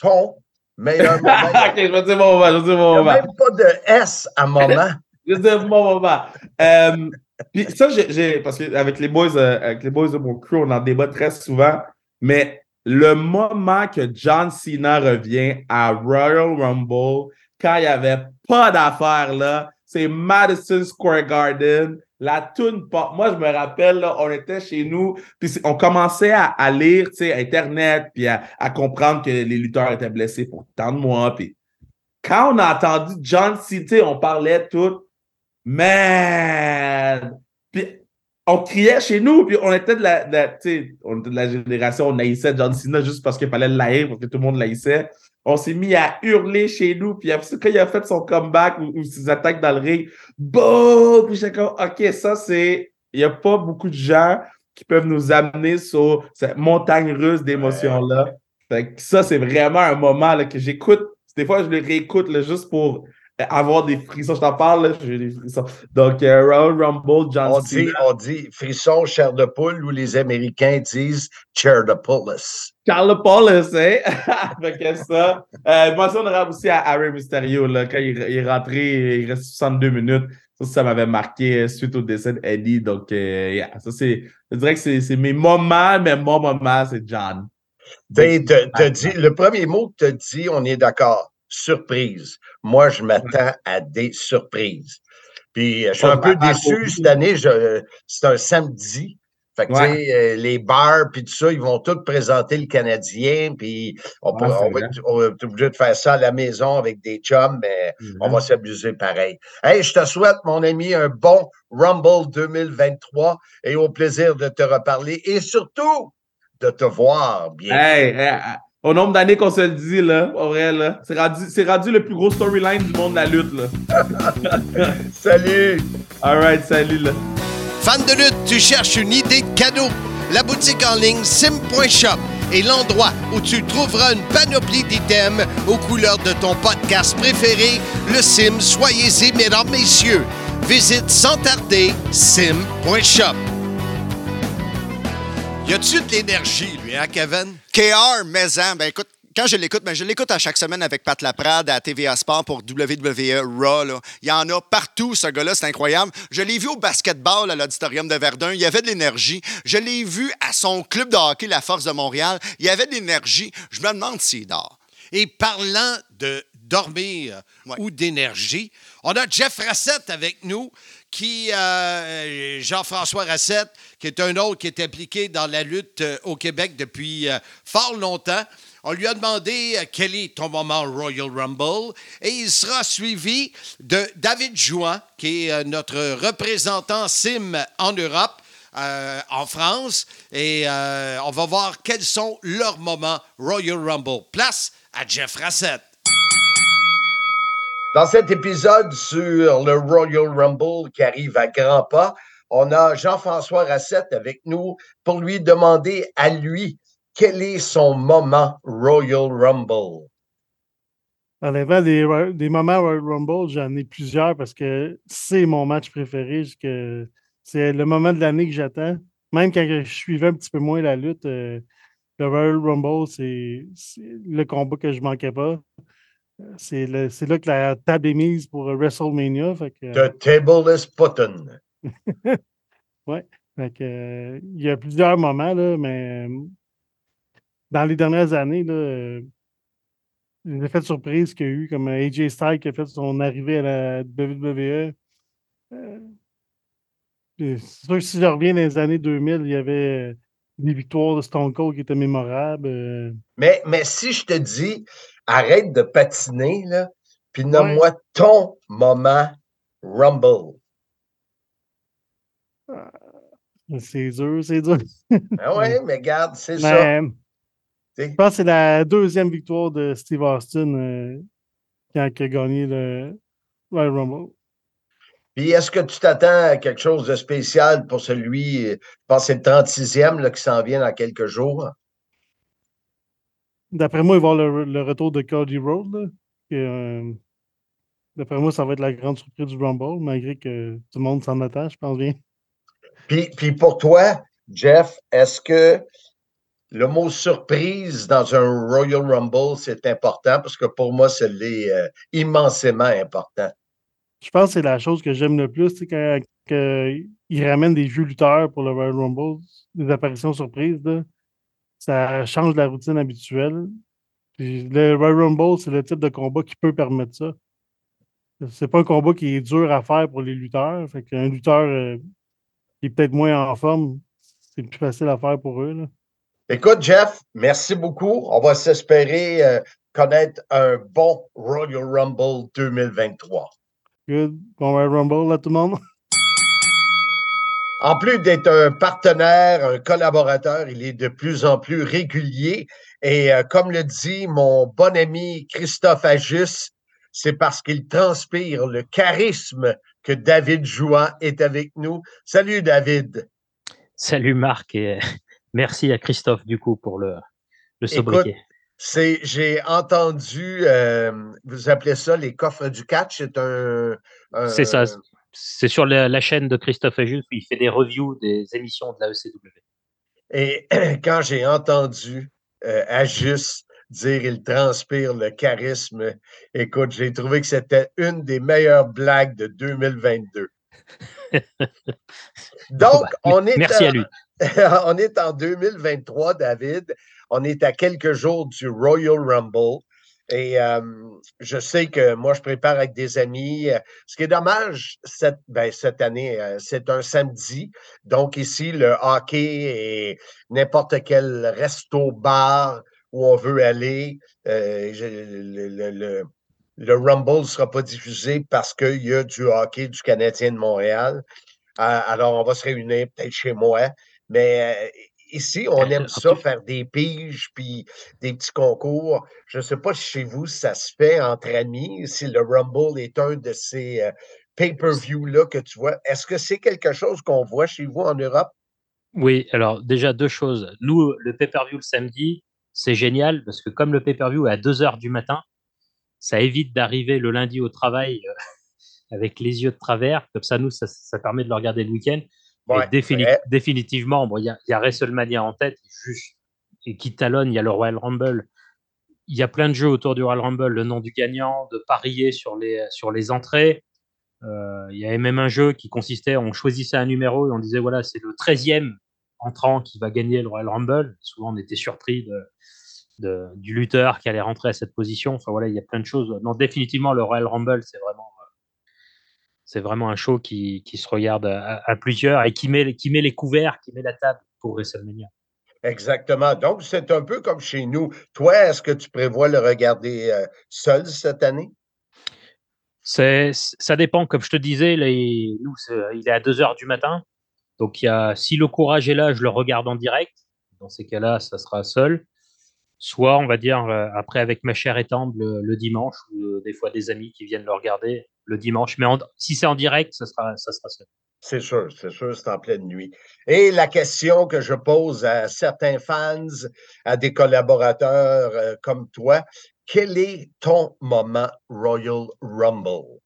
Speaker 6: ton meilleur moment.
Speaker 8: ok, je vais dire mon moment, je vais dire
Speaker 6: Il n'y a même pas de S à moment.
Speaker 8: Je dire mon moment. Euh, puis ça, j'ai-. Parce qu'avec les boys, euh, avec les boys de mon crew, on en débat très souvent. Mais le moment que John Cena revient à Royal Rumble, quand il n'y avait pas d'affaires là, c'est Madison Square Garden. La tune pop. Moi, je me rappelle, là, on était chez nous, puis on commençait à, lire, tu sais, Internet, puis à, comprendre que les lutteurs étaient blessés pour tant de mois. Puis quand on a entendu John Cena, sais, on parlait tout, man! Puis on criait chez nous, puis on était de la, de la- on était de la génération, on haïssait John Cena juste parce qu'il fallait le haïr, parce que tout le monde l'haïssait. On s'est mis à hurler chez nous, puis après quand il a fait son comeback ou, ou ses attaques dans le ring, boum! Puis j'étais comme, OK, ça c'est. Il n'y a pas beaucoup de gens qui peuvent nous amener sur cette montagne russe d'émotions-là. Fait que ça, c'est vraiment un moment là, que j'écoute. Des fois, je le réécoute là, juste pour avoir des frissons. Je t'en parle, j'ai des frissons. Donc, euh, Royal Rumble, John
Speaker 6: On
Speaker 8: Cena.
Speaker 6: dit, on dit frisson, chair de poule, ou les Américains disent chair de poulus.
Speaker 8: Carlo Paulus, hein? que ça. Euh, mention honorable aussi à Harry Mysterio, là, quand il, il est rentré, il reste 62 minutes. Ça, ça m'avait marqué euh, suite au décès d'Eddie. Donc, euh, yeah, ça, c'est. Je dirais que c'est c'est mes moments, mais mon moment, c'est John.
Speaker 6: Ben, t'as dit, le premier mot que tu as dit, on est d'accord, surprise. Moi, je m'attends à des surprises. Puis, euh, je suis un peu
Speaker 8: Ah,
Speaker 6: déçu
Speaker 8: ah,
Speaker 6: cette année. C'est un samedi. Fait que,
Speaker 8: Ouais.
Speaker 6: euh, les bars, puis tout ça, ils vont tous présenter le Canadien, puis on,
Speaker 8: Ouais, c'est
Speaker 6: on va
Speaker 8: vrai.
Speaker 6: être, on va être obligé de faire ça à la maison avec des chums, mais on va s'amuser pareil. Hey, je te souhaite, mon ami, un bon Rumble 2023 et au plaisir de te reparler et surtout de te voir bien.
Speaker 8: Hey, hey, au nombre d'années qu'on se le dit, là, au vrai, là, c'est rendu, c'est rendu le plus gros storyline du monde de la lutte, là.
Speaker 6: Salut!
Speaker 8: All right, salut, là.
Speaker 1: Fan de lutte, tu cherches une idée de cadeau? La boutique en ligne sim.shop est l'endroit où tu trouveras une panoplie d'items aux couleurs de ton podcast préféré, le Sim. Soyez-y, mesdames, messieurs. Visite sans tarder sim.shop. Y a-tu de l'énergie, lui, hein, Kevin?
Speaker 2: KR, Maison, ben écoute, quand je l'écoute, ben je l'écoute à chaque semaine avec Pat Laprade à TVA Sport pour WWE Raw. là. Il y en a partout, ce gars-là, c'est incroyable. Je l'ai vu au basketball à l'auditorium de Verdun. Il y avait de l'énergie. Je l'ai vu à son club de hockey, la Force de Montréal. Il y avait de l'énergie. Je me demande s'il dort.
Speaker 1: Et parlant de dormir
Speaker 2: Ouais.
Speaker 1: ou d'énergie, on a Jeff Rassett avec nous, qui euh, Jean-François Rassett, qui est un autre qui est impliqué dans la lutte euh, au Québec depuis euh, fort longtemps. On lui a demandé euh, quel est ton moment Royal Rumble et il sera suivi de David Jouan, qui est euh, notre représentant SIM en Europe. euh, en France et euh, on va voir quels sont leurs moments Royal Rumble. Place à Jeff Rassett.
Speaker 6: Dans cet épisode sur le Royal Rumble qui arrive à grands pas, on a Jean-François Rassette avec nous pour lui demander à lui quel est son moment Royal Rumble.
Speaker 9: Honnêtement, des, des moments Royal Rumble, j'en ai plusieurs parce que c'est mon match préféré. C'est le moment de l'année que j'attends. Même quand je suivais un petit peu moins la lutte, euh, le Royal Rumble, c'est le combat que je manquais pas. C'est là que la table est mise pour euh, WrestleMania. Fait que,
Speaker 6: The table is
Speaker 9: que, euh, il y a plusieurs moments, là, mais euh, dans les dernières années, là, euh, les effets de surprise qu'il y a eu, comme AJ Styles qui a fait son arrivée à la WWE. euh, c'est sûr que si je reviens dans les années 2000, il y avait des victoires de Stone Cold qui étaient mémorables. euh,
Speaker 6: Mais, mais si je te dis, arrête de patiner, là, puis nomme-moi ton moment Rumble.
Speaker 9: c'est dur, c'est dur.
Speaker 6: Ah ouais, mais regarde, c'est ça.
Speaker 9: Je pense que c'est la deuxième victoire de Steve Austin euh, quand il a gagné le Royal Rumble.
Speaker 6: Puis est-ce que tu t'attends à quelque chose de spécial pour celui, euh, je pense que c'est le 36e là, qui s'en vient dans quelques jours?
Speaker 9: D'après moi, il va y avoir le, le retour de Cody Rhodes. là, qui, euh, D'après moi, ça va être la grande surprise du Rumble, malgré que tout le monde s'en attend, je pense bien.
Speaker 6: Puis, puis pour toi, Jeff, est-ce que le mot surprise dans un Royal Rumble, c'est important? Parce que pour moi, c'est euh, immensément important.
Speaker 9: Je pense que c'est la chose que j'aime le plus, c'est quand, ils ramènent des jeux lutteurs pour le Royal Rumble, des apparitions surprises. Ça change la routine habituelle. le Royal Rumble, c'est le type de combat qui peut permettre ça. C'est pas un combat qui est dur à faire pour les lutteurs. Fait qu'un lutteur euh, qui est peut-être moins en forme, c'est plus facile à faire pour eux.
Speaker 6: Écoute, Jeff, merci beaucoup. On va s'espérer euh, connaître un bon Royal Rumble 2023.
Speaker 9: Good. Bon Royal Rumble à tout le monde.
Speaker 6: En plus d'être un partenaire, un collaborateur, il est de plus en plus régulier. Et euh, comme le dit mon bon ami Christophe Ajus, c'est parce qu'il transpire le charisme que David Jouan est avec nous. Salut David.
Speaker 10: Salut Marc et merci à Christophe du coup pour le, le sobriquet.
Speaker 6: C'est, j'ai entendu, euh, vous appelez ça les coffres du catch, c'est un.
Speaker 10: c'est ça, c'est sur la, chaîne de Christophe Ajus où il fait des reviews des émissions de la ECW.
Speaker 6: Et quand j'ai entendu euh, Ajus dire il transpire le charisme. Écoute, j'ai trouvé que c'était une des meilleures blagues de 2022. Donc, bah, on est,
Speaker 10: Merci à lui.
Speaker 6: on est en 2023, David. On est à quelques jours du Royal Rumble. Et euh, je sais que moi, je prépare avec des amis. Ce qui est dommage, cette, ben, cette année, c'est un samedi. Donc ici, le hockey et n'importe quel resto-bar où on veut aller. Euh, le, Rumble ne sera pas diffusé parce qu'il y a du hockey du Canadien de Montréal. Alors, on va se réunir peut-être chez moi. Mais ici, on aime ça, faire des piges puis des petits concours. Je ne sais pas si chez vous, ça se fait entre amis, si le Rumble est un de ces pay-per-view-là que tu vois. Est-ce que c'est quelque chose qu'on voit chez vous en Europe?
Speaker 10: Oui, alors déjà deux choses. Nous, le pay-per-view le samedi, c'est génial parce que comme le pay-per-view est à 2 heures du matin, ça évite d'arriver le lundi au travail euh, avec les yeux de travers. Comme ça, nous, ça, permet de le regarder le week-end. Définitivement, il y, a, WrestleMania en tête, juste, et qui talonne, il y a le Royal Rumble. Il y a plein de jeux autour du Royal Rumble, le nom du gagnant, de parier sur les, sur les entrées. Euh, il y avait même un jeu qui consistait, on choisissait un numéro et on disait voilà, c'est le 13e entrant qui va gagner le Royal Rumble. Souvent, on était surpris de, du lutteur qui allait rentrer à cette position. Enfin voilà, il y a plein de choses. Non, définitivement, le Royal Rumble, c'est vraiment, c'est vraiment un show qui, qui se regarde à, plusieurs et qui met, qui met les couverts, qui met la table pour WrestleMania.
Speaker 6: Exactement. Donc, c'est un peu comme chez nous. Toi, est-ce que tu prévois le regarder euh, seul cette année?
Speaker 10: C'est, ça dépend. Comme je te disais, les, nous, il est à 2 heures du matin. Donc, il y a, si le courage est là, je le regarde en direct. Dans ces cas-là, ça sera seul. Soit, on va dire, euh, après avec ma chère étamble le, dimanche, ou euh, des fois des amis qui viennent le regarder le dimanche. Mais si c'est en direct, ça sera, ça sera seul.
Speaker 6: C'est sûr, c'est sûr, c'est en pleine nuit. Et la question que je pose à certains fans, à des collaborateurs euh, comme toi, quel est ton moment Royal Rumble?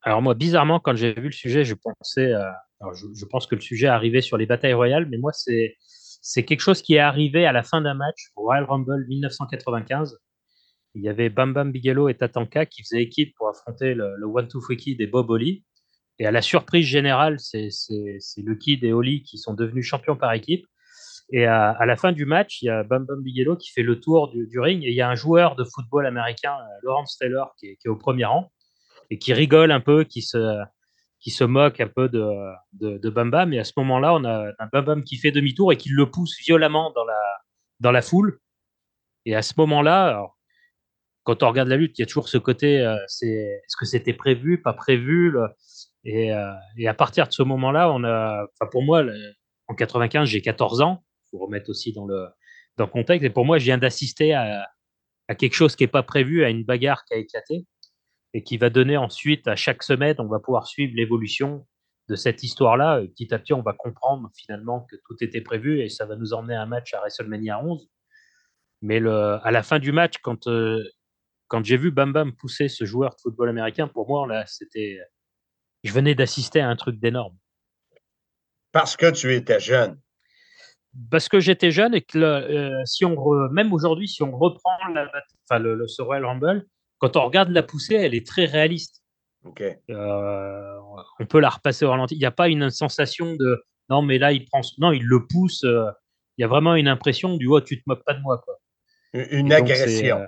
Speaker 10: Alors moi, bizarrement, quand j'ai vu le sujet, je pensais à, alors je, pense que le sujet est arrivé sur les batailles royales, mais moi, c'est, c'est quelque chose qui est arrivé à la fin d'un match au Royal Rumble 1995. Il y avait Bam Bam Bigelow et Tatanka qui faisaient équipe pour affronter le, One Two Free Kid et Bob Holly. Et à la surprise générale, c'est, le Kid et Holly qui sont devenus champions par équipe. Et à, la fin du match, il y a Bam Bam Bigelow qui fait le tour du, ring et il y a un joueur de football américain, Lawrence Taylor, qui est, qui est, au premier rang et qui rigole un peu, qui se, qui se moque un peu de, de, Bam Bam. Et à ce moment-là, on a un Bam Bam qui fait demi-tour et qui le pousse violemment dans la, dans la foule. Et à ce moment-là, quand on regarde la lutte, il y a toujours ce côté, euh, c'est, est-ce que c'était prévu, pas prévu et, euh, et, à partir de ce moment-là, on a, pour moi, en 95, j'ai 14 ans. Il faut remettre aussi dans le, dans le contexte. Et pour moi, je viens d'assister à, à quelque chose qui n'est pas prévu, à une bagarre qui a éclaté et qui va donner ensuite à chaque semaine, on va pouvoir suivre l'évolution de cette histoire-là. Petit à petit, on va comprendre finalement que tout était prévu et ça va nous emmener à un match à WrestleMania 11. Mais le, à la fin du match, quand, euh, quand j'ai vu Bam Bam pousser ce joueur de football américain, pour moi, là, c'était. Je venais d'assister à un truc d'énorme.
Speaker 6: Parce que tu étais jeune.
Speaker 10: Parce que j'étais jeune et que euh, si on re- même aujourd'hui, si on reprend la, enfin, le, le, ce Royal Rumble, quand on regarde la poussée, elle est très réaliste.
Speaker 6: OK.
Speaker 10: Euh, on peut la repasser au ralenti. Il n'y a pas une sensation de non, mais là, il prend. Non, il le pousse. euh, il y a vraiment une impression du oh, tu te moques pas de moi. Quoi.
Speaker 6: Une,
Speaker 10: donc,
Speaker 6: agression.
Speaker 10: euh,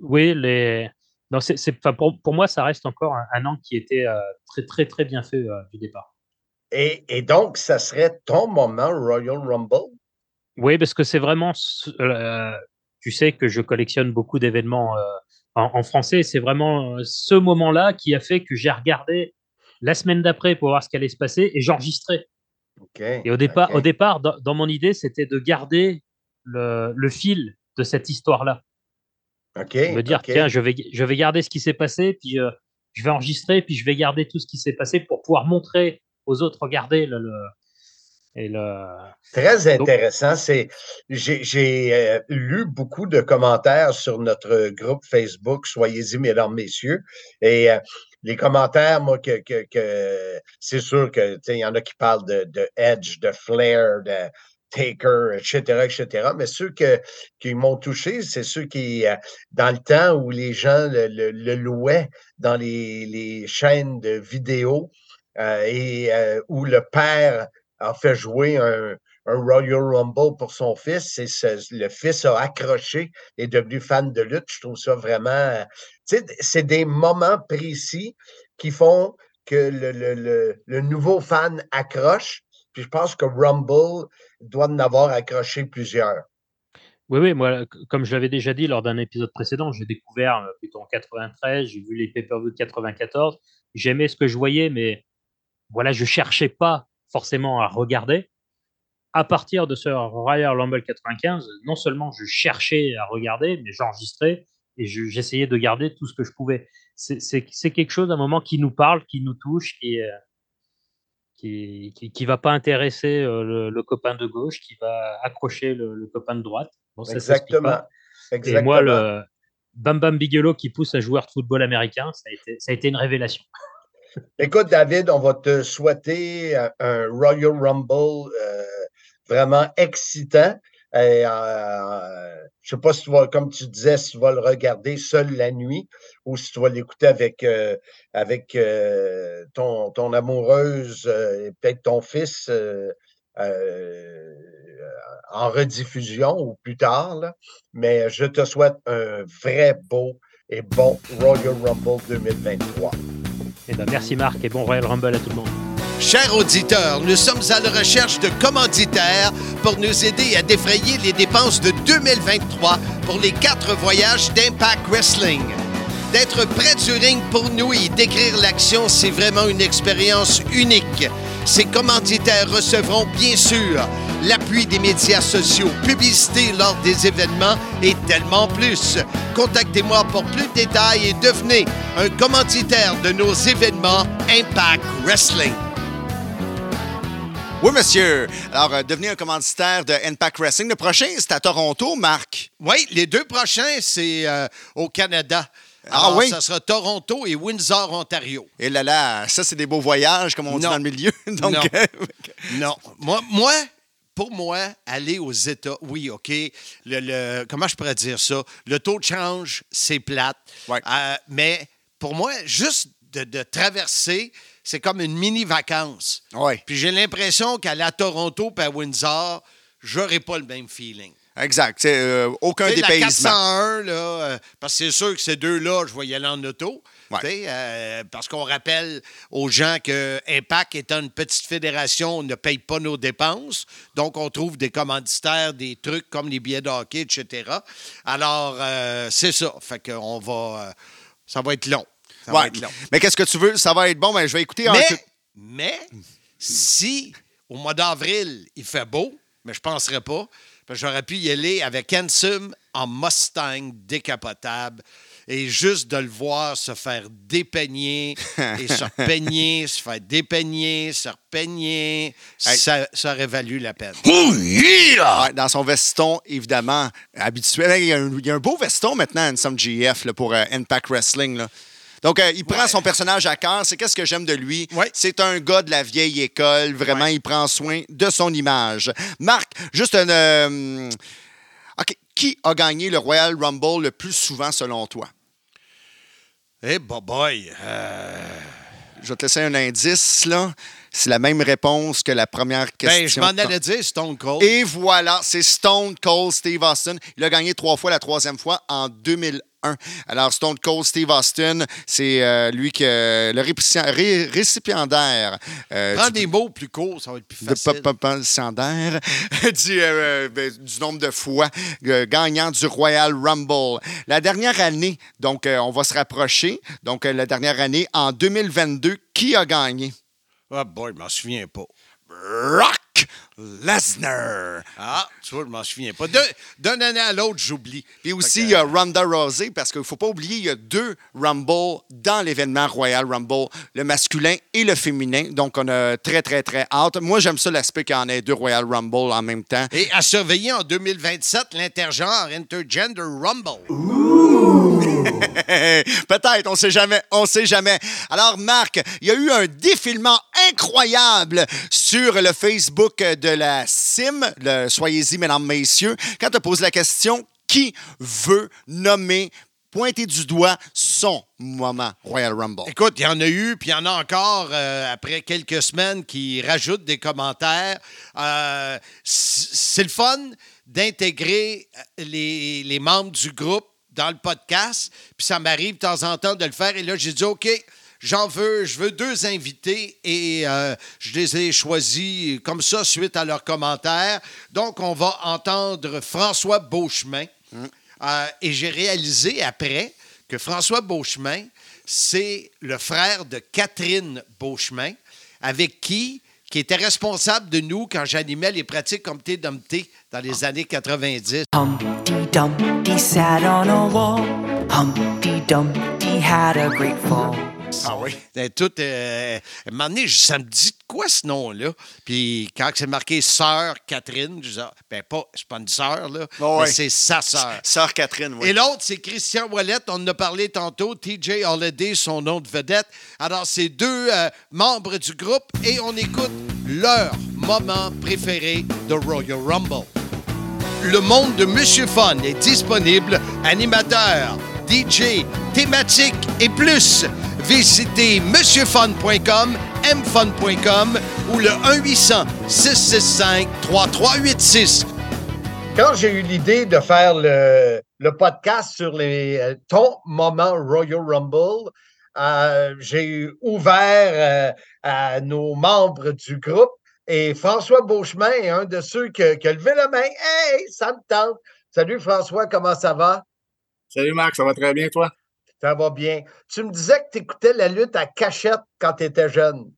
Speaker 10: oui, les. Non, enfin, pour, pour moi, ça reste encore un, un angle qui était très, très, très bien fait du départ.
Speaker 6: Et, et donc, ça serait ton moment Royal Rumble?
Speaker 10: Oui, parce que c'est vraiment. euh, tu sais que je collectionne beaucoup d'événements euh, en, en français. C'est vraiment euh, ce moment-là qui a fait que j'ai regardé la semaine d'après pour voir ce qui allait se passer et j'enregistrais.
Speaker 6: OK.
Speaker 10: Et au départ,
Speaker 6: OK.
Speaker 10: au départ dans, dans mon idée, c'était de garder le, le fil de cette histoire-là.
Speaker 6: OK.
Speaker 10: Me dire, tiens, je vais, je vais garder ce qui s'est passé, puis euh, je vais enregistrer, puis je vais garder tout ce qui s'est passé pour pouvoir montrer aux autres, regardez le. le- et.
Speaker 6: Très intéressant. C'est, j'ai, j'ai, euh, lu beaucoup de commentaires sur notre groupe Facebook. Soyez-y, mesdames, messieurs. Et euh, les commentaires, moi, que, que, que c'est sûr que il y en a qui parlent de, de Edge, de Flair, de Taker, etc., etc. Mais ceux que, qui m'ont touché, c'est ceux qui, euh, dans le temps où les gens le, le- le louaient dans les, les chaînes de vidéos euh, et euh, où le père a fait jouer un, un Royal Rumble pour son fils et le fils a accroché, est devenu fan de lutte. Je trouve ça vraiment. c'est des moments précis qui font que le, le- le- nouveau fan accroche. Puis je pense que Rumble doit en avoir accroché plusieurs.
Speaker 10: Oui, oui, moi, comme je l'avais déjà dit lors d'un épisode précédent, j'ai découvert euh, plutôt en 93, j'ai vu les pay-per-view de 94, j'aimais ce que je voyais, mais voilà, je cherchais pas forcément à regarder. À partir de ce Royal Rumble 95, non seulement je cherchais à regarder, mais j'enregistrais et je- j'essayais de garder tout ce que je pouvais. C'est- quelque chose, à un moment, qui nous parle, qui nous touche, qui, euh, qui, qui, qui va pas intéresser euh, le, le copain de gauche, qui va accrocher le, le copain de droite. Bon, ça, ça
Speaker 6: Exactement.
Speaker 10: pas. Et moi, le Bam Bam Bigelow qui pousse un joueur de football américain, ça a été, ça a été une révélation.
Speaker 6: Écoute, David, on va te souhaiter un, un Royal Rumble euh, vraiment excitant. Euh, je sais pas si tu vas, comme tu disais, si tu vas le regarder seul la nuit ou si tu vas l'écouter avec, euh, avec euh, ton, ton amoureuse euh, et peut-être ton fils euh, euh, en rediffusion ou plus tard. Mais je te souhaite un vrai beau et bon Royal Rumble 2023.
Speaker 10: Eh ben, merci Marc et bon Royal Rumble à tout le monde.
Speaker 1: Chers auditeurs, nous sommes à la recherche de commanditaires pour nous aider à défrayer les dépenses de 2023 pour les quatre voyages d'Impact Wrestling. D'être près du ring pour nous et décrire l'action, c'est vraiment une expérience unique. Ces commanditaires recevront bien sûr l'appui des médias sociaux, publicité lors des événements et tellement plus. Contactez-moi pour plus de détails et devenez un commanditaire de nos événements Impact Wrestling.
Speaker 2: Oui, monsieur. Alors, euh, devenez un commanditaire de Impact Wrestling. Le prochain, c'est à Toronto, Marc.
Speaker 1: Oui, les deux prochains, c'est euh, au Canada.
Speaker 2: Ah oui?
Speaker 1: Ça sera Toronto et Windsor, Ontario.
Speaker 2: Et là là, ça, c'est des beaux voyages, comme on dit dans le milieu. Donc,
Speaker 1: Non.
Speaker 2: euh,
Speaker 1: Non. Moi, moi, pour moi, aller aux États, oui, OK. Le, le- comment je pourrais dire ça? Le taux de change, c'est plate.
Speaker 2: Ouais.
Speaker 1: Euh, mais pour moi, juste de, de traverser, c'est comme une mini-vacance.
Speaker 2: ouais,
Speaker 1: Puis j'ai l'impression qu'aller à Toronto et à Windsor, j'aurais pas le même feeling.
Speaker 2: exact. C'est euh, aucun
Speaker 1: sais, la
Speaker 2: dépaysement.
Speaker 1: 401, là, euh, parce que c'est sûr que ces deux-là, je vais y aller en auto.
Speaker 2: Ouais.
Speaker 1: Euh, parce qu'on rappelle aux gens que Impact étant une petite fédération, on ne paye pas nos dépenses. Donc, on trouve des commanditaires, des trucs comme les billets de hockey, etc. Alors, euh, c'est ça. Fait qu'on va. euh, ça va être long. Ça va être long.
Speaker 2: Mais qu'est-ce que tu veux? Ça va être bon. Ben, je vais écouter.
Speaker 1: Mais, si au mois d'avril, il fait beau, mais je ne penserais pas, j'aurais pu y aller avec Ensum en Mustang décapotable. Et juste de le voir se faire dépeigner et se repeigner, se faire dépeigner, se repeigner, ça, ça aurait valu la peine.
Speaker 2: Ouais, dans son veston, évidemment, habituel. Il y a un, il y a un beau veston maintenant, Some GF, là, pour euh, Impact Wrestling. là. Donc, euh, il prend son personnage à cœur. C'est qu'est-ce que j'aime de lui? C'est un gars de la vieille école. Vraiment, il prend soin de son image. Marc, juste un... euh, OK. Qui a gagné le Royal Rumble le plus souvent, selon toi?
Speaker 1: Eh, boy.
Speaker 2: Je vais te laisser un indice, là. C'est la même réponse que la première question.
Speaker 1: Ben, je m'en allais dire Stone Cold.
Speaker 2: Et voilà, c'est Stone Cold Steve Austin. Il a gagné trois fois, la troisième fois en 2001. Alors, Stone Cold Steve Austin, c'est euh, lui qui euh, le ré- récipiendaire. euh,
Speaker 1: Prends
Speaker 2: du-
Speaker 1: des mots plus courts, ça va être plus
Speaker 2: de
Speaker 1: facile.
Speaker 2: récipiendaire du, euh, du nombre de fois euh, gagnant du Royal Rumble. La dernière année, donc on va se rapprocher. Donc, la dernière année, en 2022, qui a gagné?
Speaker 1: Ah, boy, je m'en souviens pas.
Speaker 2: Brock Lesnar.
Speaker 1: Ah, tu vois, je m'en souviens pas. D'une année à l'autre, j'oublie.
Speaker 2: Puis aussi, il y a Ronda Rousey, parce qu'il ne faut pas oublier, il y a deux Rumble dans l'événement Royal Rumble, le masculin et le féminin. Donc, on a très, très, très hâte. Moi, j'aime ça l'aspect qu'il y en ait deux Royal Rumble en même temps.
Speaker 1: Et à surveiller en 2027 l'intergenre Intergender Rumble.
Speaker 2: Peut-être, on sait jamais, on sait jamais. Alors, Marc, il y a eu un défilement incroyable sur le Facebook de la CIM, le Soyez-y, mesdames, messieurs, quand tu poses la question qui veut nommer, pointer du doigt son moment Royal Rumble?
Speaker 1: Écoute, il y en a eu, puis il y en a encore euh, après quelques semaines qui rajoutent des commentaires. Euh, c'est le fun d'intégrer euh, les, les membres du groupe dans le podcast, puis ça m'arrive de temps en temps de le faire. Et là, j'ai dit, OK, j'en veux, je veux deux invités et euh, je les ai choisis comme ça suite à leurs commentaires. Donc, on va entendre François Beauchemin. Euh, et j'ai réalisé après que François Beauchemin, c'est le frère de Catherine Beauchemin, avec qui, qui était responsable de nous quand j'animais les pratiques Comté Dumpté dans les années 90.
Speaker 11: Humpty Dumpty sat on a wall. Humpty Dumpty had a great fall.
Speaker 1: Ah oui. Tout, euh, à un moment donné, je- ça me dit de quoi ce nom-là? Puis quand c'est marqué Sœur Catherine, je dis, ah, ben pas, c'est pas une sœur, là,
Speaker 2: Oh,
Speaker 1: mais
Speaker 2: ouais.
Speaker 1: c'est sa sœur.
Speaker 2: Sœur Catherine, oui.
Speaker 1: Et l'autre, c'est Christian Wallet. On en a parlé tantôt. TJ Holiday, son nom de vedette. Alors, c'est deux euh, membres du groupe et on écoute leur moment préféré de Royal Rumble. Le monde de Monsieur Fun est disponible. Animateur, DJ, thématique et plus. Visitez monsieurfun.com, mfun.com ou le 1-800-665-3386.
Speaker 6: Quand j'ai eu l'idée de faire le, podcast sur les, euh, ton moment Royal Rumble, euh, j'ai ouvert euh, à nos membres du groupe et François Beauchemin est un de ceux qui, qui a levé la main. Hey, ça me tente. Salut François, comment ça va?
Speaker 12: Salut Marc, ça va très bien, toi?
Speaker 6: Ça va bien. Tu me disais que tu écoutais la lutte à cachette quand tu étais jeune.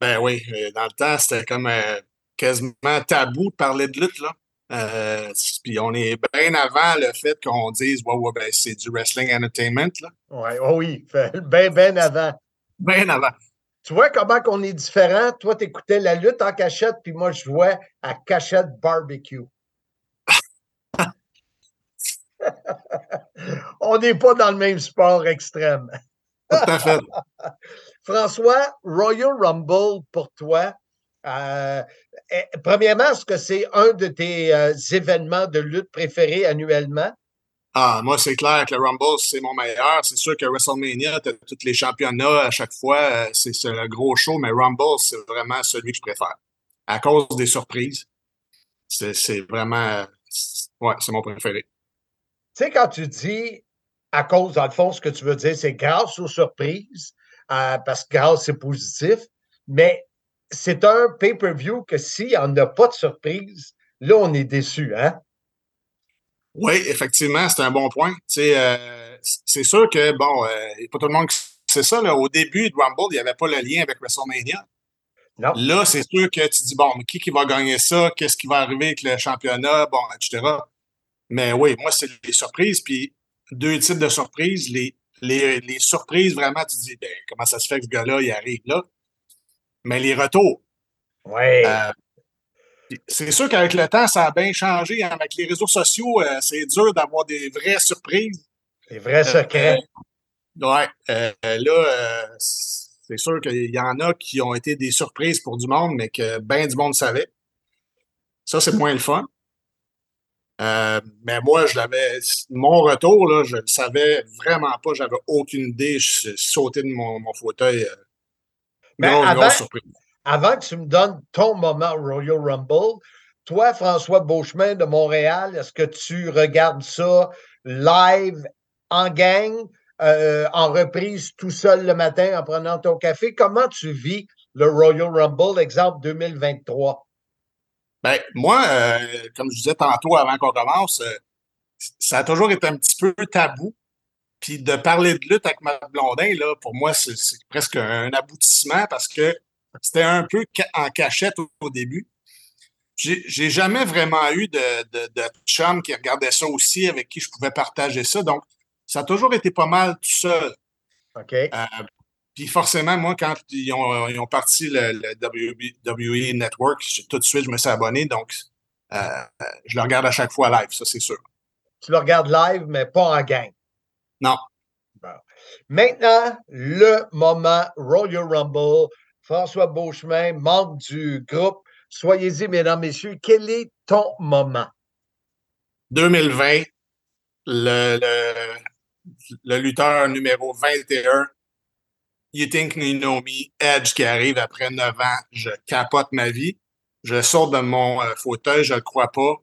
Speaker 12: Ben oui, euh, dans le temps, c'était comme euh, quasiment tabou de parler de lutte, là. Euh, Puis on est bien avant le fait qu'on dise, ouais, ouais, ben c'est du wrestling entertainment, là.
Speaker 6: Ouais, oh oui, bien, bien avant.
Speaker 12: Bien avant.
Speaker 6: Tu vois comment qu'on est différent? Toi, tu écoutais la lutte en cachette, puis moi, je jouais à cachette barbecue. On n'est pas dans le même sport extrême.
Speaker 12: Tout à fait.
Speaker 6: François, Royal Rumble pour toi. euh, eh, premièrement, est-ce que c'est un de tes euh, événements de lutte préférés annuellement?
Speaker 12: Ah, moi, c'est clair que le Rumble, c'est mon meilleur. C'est sûr que WrestleMania, t'as tous les championnats à chaque fois. euh, C'est le gros show, mais Rumble, c'est vraiment celui que je préfère. À cause des surprises. C'est vraiment. Ouais, c'est mon préféré.
Speaker 6: Tu sais, quand tu dis à cause, dans le fond, ce que tu veux dire, c'est grâce aux surprises, euh, parce que grâce, c'est positif, mais c'est un pay-per-view que s'il n'y en a pas de surprise, là, on est déçu, hein?
Speaker 12: Oui, effectivement, c'est un bon point. Euh, c'est sûr que, bon, euh, y a pas tout le monde qui sait ça. Là, au début de Rumble, il n'y avait pas le lien avec WrestleMania.
Speaker 6: Non.
Speaker 12: Là, c'est sûr que tu dis, bon, mais qui, qui va gagner ça? Qu'est-ce qui va arriver avec le championnat? Bon, etc. Mais oui, moi, c'est les surprises. Puis deux types de surprises. Les, les, les surprises, vraiment, tu te dis, ben, comment ça se fait que ce gars-là, il arrive là? Mais les retours.
Speaker 6: Oui.
Speaker 12: Euh, c'est sûr qu'avec le temps, ça a bien changé. hein. Avec les réseaux sociaux, euh, c'est dur d'avoir des vraies surprises.
Speaker 6: Des vrais secrets.
Speaker 12: Euh, ouais. euh, là, euh, c'est sûr qu'il y en a qui ont été des surprises pour du monde, mais que bien du monde savait. Ça, c'est moins le fun. Euh, mais moi, je l'avais. Mon retour, là, je le savais vraiment pas. J'avais aucune idée. Je sautais de mon, mon fauteuil. euh,
Speaker 6: Mais
Speaker 12: grosse,
Speaker 6: avant-. Avant que tu me donnes ton moment Royal Rumble, toi, François Beauchemin de Montréal, est-ce que tu regardes ça live en gang, euh, en reprise tout seul le matin en prenant ton café? Comment tu vis le Royal Rumble, exemple 2023?
Speaker 12: Ben, moi, euh, comme je disais tantôt avant qu'on commence, euh, ça a toujours été un petit peu tabou. Puis de parler de lutte avec Matt Blondin, là, pour moi, c'est presque un aboutissement parce que c'était un peu en cachette au, au début. J'ai j'ai jamais vraiment eu de, de, de chum qui regardait ça aussi, avec qui je pouvais partager ça. Donc, ça a toujours été pas mal tout seul.
Speaker 6: OK.
Speaker 12: Euh, puis forcément, moi, quand ils ont, ils ont parti le, le WWE Network, j'ai- tout de suite, je me suis abonné. Donc, euh, je le regarde à chaque fois live, ça, c'est sûr.
Speaker 6: Tu le regardes live, mais pas en gang?
Speaker 12: Non.
Speaker 6: Bon. Maintenant, le moment Royal Rumble. François Beauchemin, membre du groupe. Soyez-y, mesdames, messieurs. Quel est ton moment?
Speaker 12: 2020, le, le, le lutteur numéro 21, You Think You Know Me, Edge qui arrive après 9 ans, je capote ma vie. Je sors de mon euh, fauteuil, je le crois pas.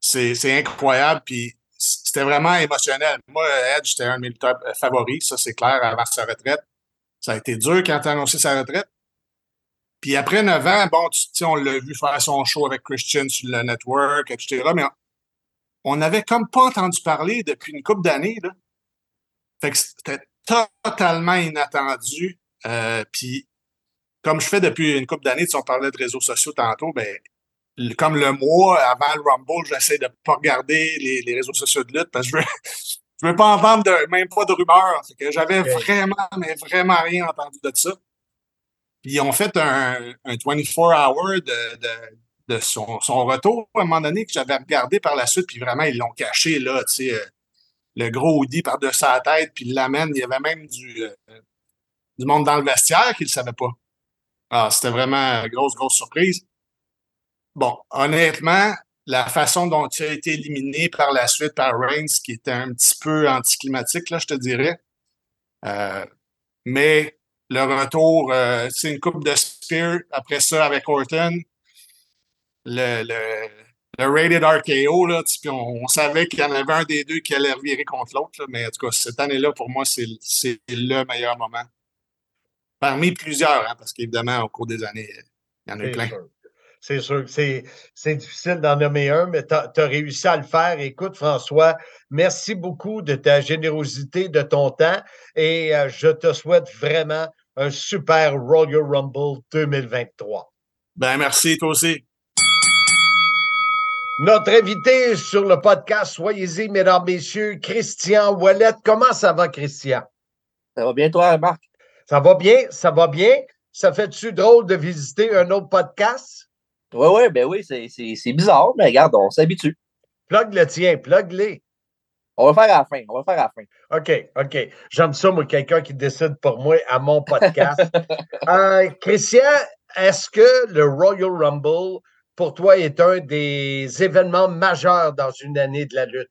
Speaker 12: C'est incroyable, puis c'était vraiment émotionnel. Moi, Edge, c'était un de mes lutteurs euh, favoris, ça c'est clair, avant sa retraite. Ça a été dur quand il a annoncé sa retraite. Puis après 9 ans, bon, tu sais, on l'a vu faire son show avec Christian sur le network, etc. Mais on n'avait comme pas entendu parler depuis une couple d'années. Fait que totalement inattendu. Euh, puis, comme je fais depuis une couple d'années, tu sais, on parlait de réseaux sociaux tantôt, ben, comme le mois avant le Rumble, j'essaie de pas regarder les, les réseaux sociaux de lutte parce que je veux, je veux pas entendre de, même pas de rumeurs. Que j'avais vraiment, mais vraiment rien entendu de ça. Puis ils ont fait un, un 24 hour de, de, de son, son retour à un moment donné que j'avais regardé par la suite, puis vraiment, ils l'ont caché, là, tu sais, euh, le gros hoodie par-dessus sa tête, puis ils l'amènent. Il y avait même du, euh, du monde dans le vestiaire qui ne savait pas. Ah, c'était vraiment une grosse, grosse surprise. Bon, honnêtement, la façon dont il a été éliminé par la suite par Reigns, qui était un petit peu anticlimatique, là, je te dirais. Euh, mais le retour, euh, c'est une coupe de Spear. Après ça, avec Orton, le, le Rated RKO, là, on, on savait qu'il y en avait un des deux qui allait revirer contre l'autre. Mais en tout cas, cette année-là, pour moi, c'est le meilleur moment. Parmi plusieurs, hein, parce qu'évidemment, au cours des années, il y en a eu plein.
Speaker 6: C'est sûr que c'est c'est difficile d'en nommer un, mais tu as, réussi à le faire. Écoute, François, merci beaucoup de ta générosité, de ton temps, et euh, je te souhaite vraiment un super Royal Rumble 2023.
Speaker 12: Ben, merci, toi aussi.
Speaker 6: Notre invité sur le podcast, soyez-y, mesdames, messieurs, Christian Wallet. Comment ça va, Christian?
Speaker 13: Ça va bien, toi, Marc?
Speaker 6: Ça va bien? Ça va bien? Ça fait-tu drôle de visiter un autre podcast?
Speaker 13: Oui, oui, ben oui, c'est- bizarre, mais regarde, on s'habitue.
Speaker 6: Plug le tien, plug-les.
Speaker 13: On va faire à la fin, on va faire à la fin.
Speaker 6: OK, OK. J'aime ça, moi, quelqu'un qui décide pour moi à mon podcast. Euh, Christian, est-ce que le Royal Rumble, pour toi, est un des événements majeurs dans une année de la lutte?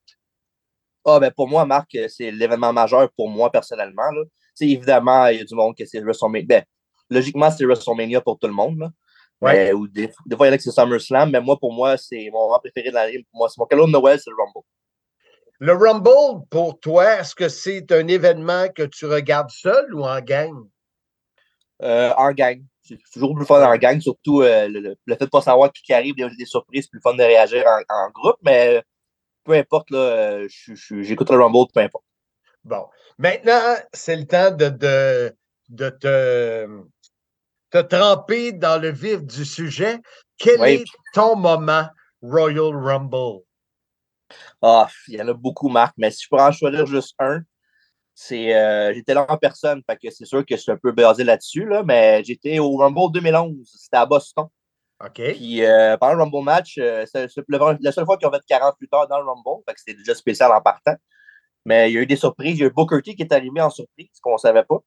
Speaker 13: Ah, ben pour moi, Marc, c'est l'événement majeur pour moi personnellement. Là. Évidemment, il y a du monde que c'est WrestleMania. Ben, logiquement, c'est WrestleMania pour tout le monde. Là.
Speaker 6: Ouais.
Speaker 13: Mais- ou des, des fois, il y en a que c'est SummerSlam, mais moi, pour moi, c'est mon moment préféré de l'année. Pour moi, c'est mon cadeau de Noël, c'est le Rumble.
Speaker 6: Le Rumble, pour toi, est-ce que c'est un événement que tu regardes seul ou en gang?
Speaker 13: Euh, en gang. C'est toujours plus fun en gang, surtout euh, le, fait de ne pas savoir qui, arrive, des, des surprises, c'est plus fun de réagir en, en groupe, mais peu importe, là, euh, j'écoute le Rumble, peu importe.
Speaker 6: Bon. Maintenant, c'est le temps de, de, de te, te tremper dans le vif du sujet. Quel
Speaker 13: Oui.
Speaker 6: est ton moment Royal Rumble?
Speaker 13: Ah, il y en a beaucoup, Marc, mais si je pourrais en choisir juste un, c'est euh, j'étais là en personne, fait que c'est sûr que je suis un peu basé là-dessus, là, mais j'étais au Rumble 2011, c'était à Boston.
Speaker 6: OK.
Speaker 13: Puis euh, pendant le Rumble match, euh, c'est la seule fois qu'ils ont fait 48 heures dans le Rumble, fait que c'était déjà spécial en partant. Mais il y a eu des surprises. Il y a eu Booker T qui est arrivé en surprise, qu'on ne savait pas.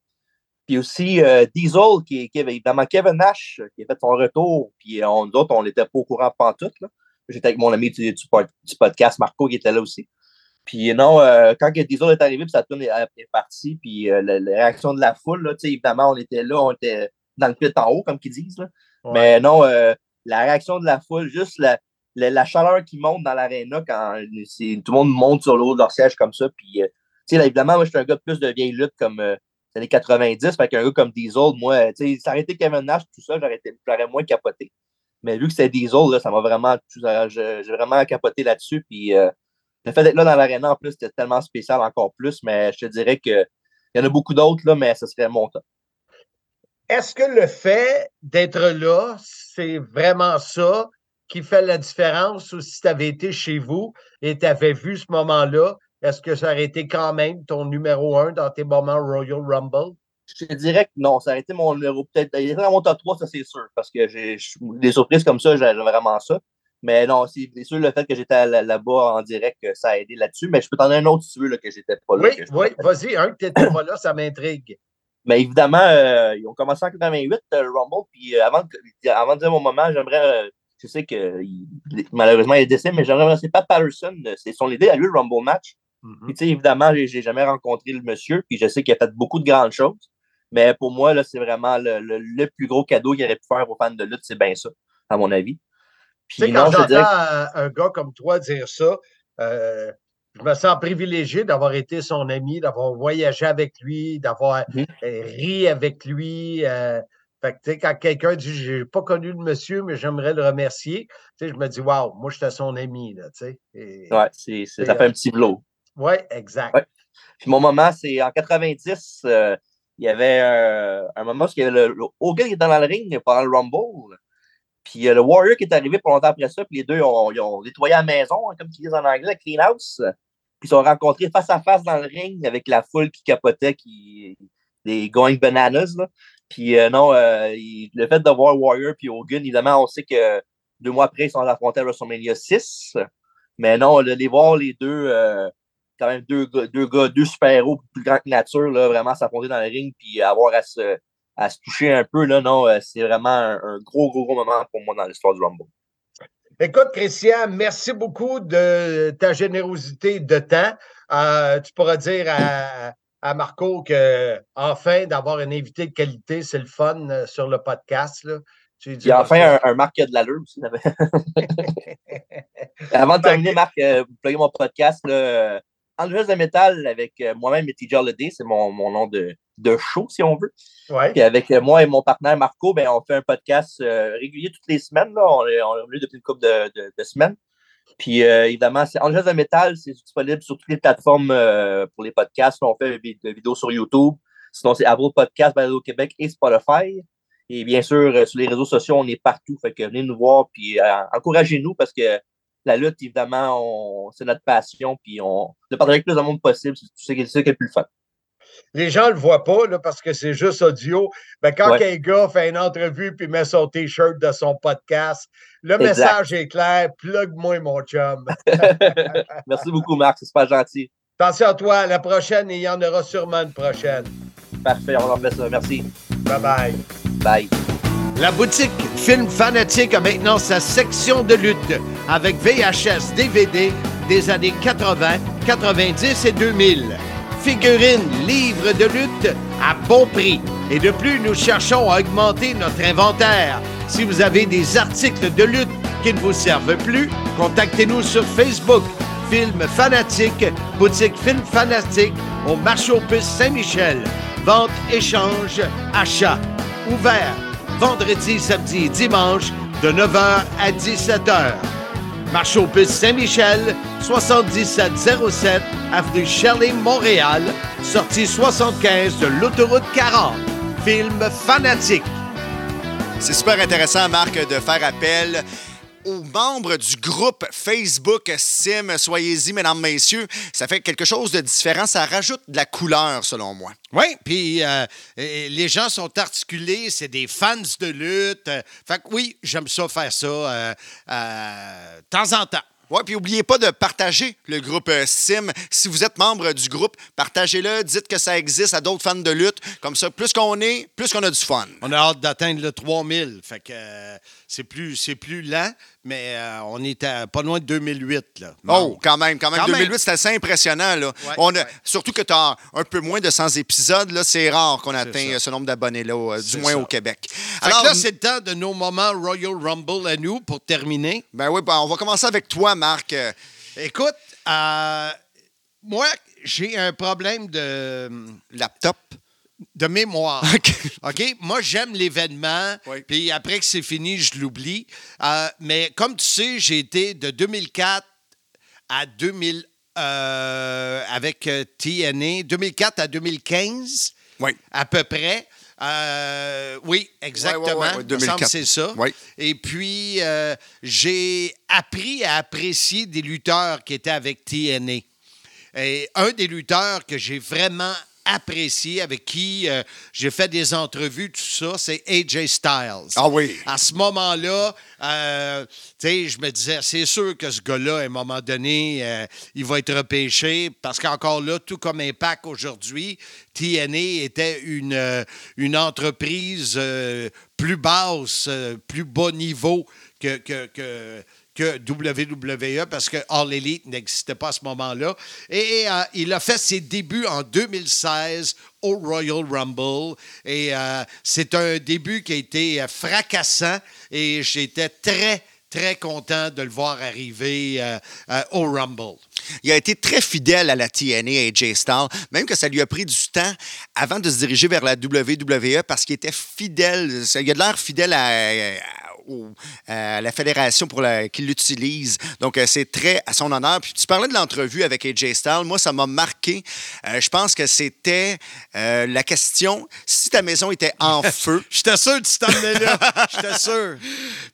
Speaker 13: Puis aussi Diesel, qui, qui avait évidemment Kevin Nash, qui a fait son retour. Puis on, nous autres, on n'était pas au courant pantoute. Là. J'étais avec mon ami du, du podcast, Marco, qui était là aussi. Puis non, euh, quand que Diesel est arrivé, puis sa tune est, est partie, puis euh, la, la réaction de la foule, là, tu sais, évidemment, on était là, on était dans le pit en haut, comme qu'ils disent. Là.
Speaker 6: Ouais.
Speaker 13: Mais non, euh, la réaction de la foule, juste la, la, la chaleur qui monte dans l'aréna quand tout le monde monte sur le haut de leur siège comme ça. Puis, euh, tu sais, là, évidemment, moi, je suis un gars de plus de vieille lutte comme euh, les années 90. Fait qu'un gars comme Diesel, moi, tu sais, ça aurait été Kevin Nash, tout ça, j'aurais moins capoté. Mais vu que c'est Diesel, là, ça m'a vraiment, j'ai j'ai vraiment capoté là-dessus. Puis, euh, le fait d'être là dans l'aréna, en plus, c'était tellement spécial encore plus. Mais je te dirais que il y en a beaucoup d'autres, là, mais ce serait mon top.
Speaker 6: Est-ce que le fait d'être là, c'est vraiment ça qui fait la différence? Ou si tu avais été chez vous et tu avais vu ce moment-là, est-ce que ça aurait été quand même ton numéro un dans tes moments Royal Rumble?
Speaker 13: Je te dirais que non, ça aurait été mon numéro peut-être. Il était dans mon top 3, ça c'est sûr. Parce que j'ai des surprises comme ça, j'aime vraiment ça. Mais non, c'est sûr le fait que j'étais là- là-bas en direct, euh, ça a aidé là-dessus. Mais je peux t'en donner un autre si tu veux là, que j'étais pas là.
Speaker 6: Oui,
Speaker 13: que
Speaker 6: oui, vas-y, un que tu n'étais pas là, ça m'intrigue.
Speaker 13: Mais évidemment, euh, ils ont commencé en 88, euh, le Rumble. Puis euh, avant, de- avant de dire mon moment, j'aimerais. je sais que il- malheureusement, il est décédé, mais j'aimerais remercier Pat Patterson. C'est son idée à lui, le Rumble match. Puis, tu sais, évidemment, j'ai j'ai jamais rencontré le monsieur, puis je sais qu'il a fait beaucoup de grandes choses. Mais pour moi, là, c'est vraiment le, le- le plus gros cadeau qu'il aurait pu faire aux fans de lutte, c'est bien ça, à mon avis.
Speaker 6: Tu sais,
Speaker 13: Puis
Speaker 6: quand
Speaker 13: je
Speaker 6: j'entends
Speaker 13: que-
Speaker 6: un, gars comme toi dire ça, euh, je me sens privilégié d'avoir été son ami, d'avoir voyagé avec lui, d'avoir
Speaker 13: Mhm.
Speaker 6: euh, ri avec lui. euh, fait que, tu sais, quand quelqu'un dit j'ai pas connu le monsieur, mais j'aimerais le remercier, tu sais, je me dis waouh, moi j'étais son ami. Là, tu sais. Et-
Speaker 13: Ouais, c'est, c'est- ça fait
Speaker 6: euh,
Speaker 13: un petit vlog.
Speaker 6: Ouais, exact.
Speaker 13: Ouais. Puis mon moment, c'est en 90, euh, il y avait euh, un moment où il y avait le, le Hogan qui est dans le ring pendant le Rumble. Puis euh, le Warrior qui est arrivé pour longtemps après ça, puis les deux ont, ils ont nettoyé la maison, hein, comme ils disent en anglais, clean house. Puis ils sont rencontrés face à face dans le ring avec la foule qui capotait, qui des going bananas. Là. Puis euh, non, euh, le fait de voir Warrior puis Hogan, évidemment, on sait que deux mois après, ils sont affrontés à WrestleMania 6. Mais non, de les voir les deux, euh, quand même deux deux, gars, deux super-héros plus grands que nature, là, vraiment s'affronter dans le ring puis avoir à se, à se toucher un peu, là, non, euh, c'est vraiment un, un gros, gros, gros moment pour moi dans l'histoire du Rumble.
Speaker 6: Écoute, Christian, merci beaucoup de ta générosité de temps. Euh, tu pourras dire à, à Marco que enfin d'avoir un invité de qualité, c'est le fun euh, sur le podcast. Là. Tu lui
Speaker 13: Puis enfin, un, Marc qui a de l'allure aussi. Avant de terminer, Marc, euh, vous plugez mon podcast, là, Angels de métal avec euh, moi-même et TJ Holiday, c'est mon, mon nom de, de show, si on veut.
Speaker 6: Ouais.
Speaker 13: Puis avec euh, moi et mon partenaire Marco, ben, on fait un podcast euh, régulier toutes les semaines. Là. On est on est revenu depuis une couple de, de- de semaines. Puis euh, évidemment, c'est Angels de métal, c'est disponible sur toutes les plateformes euh, pour les podcasts. On fait des vidéos sur YouTube. Sinon, c'est Apple Podcast, Balado Québec et Spotify. Et bien sûr, sur les réseaux sociaux, on est partout. Fait que venez nous voir, puis encouragez-nous parce que la lutte, évidemment, on- c'est notre passion, puis on le partager avec le plus de monde possible. C'est c'est ça qui est le plus fun.
Speaker 6: Les gens ne le voient pas là, parce que c'est juste audio. Mais quand
Speaker 13: Ouais.
Speaker 6: un gars fait une entrevue puis met son T-shirt de son podcast, le
Speaker 13: Exact.
Speaker 6: message est clair. Plug-moi, mon chum.
Speaker 13: Merci beaucoup, Marc. C'est super gentil.
Speaker 6: Attention à toi. La prochaine, il y en aura sûrement une prochaine.
Speaker 13: Parfait, on en fait ça. Merci.
Speaker 6: Bye bye.
Speaker 13: Bye.
Speaker 1: La boutique Film Fanatique a maintenant sa section de lutte avec VHS DVD des années 80, 90 et 2000. Figurines, livres de lutte à bon prix. Et de plus, nous cherchons à augmenter notre inventaire. Si vous avez des articles de lutte qui ne vous servent plus, contactez-nous sur Facebook. Film Fanatique, boutique Film Fanatique au marché aux puces Saint-Michel. Vente, échange, achat. Ouvert vendredi, samedi et dimanche de 9h à 17h. Marché aux puces Saint-Michel, 7707 avenue Shirley, Montréal, sortie 75 de l'autoroute 40. Film Fanatique.
Speaker 2: C'est super intéressant, Marc, de faire appel aux membres du groupe Facebook Sim. Soyez-y, mesdames, messieurs. Ça fait quelque chose de différent. Ça rajoute de la couleur, selon moi.
Speaker 1: Oui, puis euh, les gens sont articulés, c'est des fans de lutte. Fait que oui, j'aime ça faire ça euh, euh, de temps en temps.
Speaker 2: Oui, puis n'oubliez pas de partager le groupe Sim. Si vous êtes membre du groupe, partagez-le, dites que ça existe à d'autres fans de lutte. Comme ça, plus qu'on est, plus qu'on a du fun.
Speaker 1: On a hâte d'atteindre le 3000. Fait que c'est plus, c'est plus lent, mais euh, on est à pas loin de 2008. Là.
Speaker 2: Oh, quand même, quand même.
Speaker 1: Quand
Speaker 2: 2008,
Speaker 1: même.
Speaker 2: c'est assez impressionnant. Là.
Speaker 1: Ouais,
Speaker 2: On a-
Speaker 1: ouais.
Speaker 2: Surtout que tu as un peu moins de 100 épisodes. là. C'est rare qu'on atteint
Speaker 1: ça.
Speaker 2: ce nombre d'abonnés-là, euh, du moins
Speaker 1: ça.
Speaker 2: au Québec.
Speaker 1: Que là, c'est le temps de nos moments Royal Rumble à nous pour terminer.
Speaker 2: Ben oui, ben, on va commencer avec toi, Marc.
Speaker 1: Écoute, euh, moi, j'ai un problème de,
Speaker 2: Laptop.
Speaker 1: De mémoire.
Speaker 2: OK.
Speaker 1: Moi, j'aime l'événement,
Speaker 2: Oui.
Speaker 1: puis après que c'est fini, je l'oublie. Euh, mais comme tu sais, j'ai été de 2004 à 2000 euh, avec euh, TNA, 2004 à 2015,
Speaker 2: Oui.
Speaker 1: à peu près. Euh, oui, exactement.
Speaker 2: Ouais, ouais, ouais,
Speaker 1: Il me semble
Speaker 2: 2004.
Speaker 1: que c'est ça.
Speaker 2: Oui.
Speaker 1: Et puis, euh, j'ai appris à apprécier des lutteurs qui étaient avec TNA. Et un des lutteurs que j'ai vraiment apprécié, avec qui euh, j'ai fait des entrevues, tout ça, c'est AJ Styles.
Speaker 2: Ah oui.
Speaker 1: À ce moment-là, euh, je me disais, c'est sûr que ce gars-là, à un moment donné, euh, il va être repêché parce qu'encore là, tout comme Impact aujourd'hui, TNA était une, euh, une entreprise plus basse, plus bas niveau que, que, que, WWE parce que All Elite n'existait pas à ce moment-là. Et euh, il a fait ses débuts en 2016 au Royal Rumble. Et euh, c'est un début qui a été euh, fracassant et j'étais très, très content de le voir arriver au Rumble.
Speaker 2: Il a été très fidèle à la TNA, AJ Styles, même que ça lui a pris du temps avant de se diriger vers la WWE parce qu'il était fidèle. Il a de l'air fidèle à- au- à la fédération pour la, qui l'utilise. Donc, euh, c'est très à son honneur. Puis tu parlais de l'entrevue avec AJ Styles. Moi, ça m'a marqué. Euh, je pense que c'était euh, la question si ta maison était en feu.
Speaker 1: J'étais sûr que tu t'en venais là. J'étais sûr.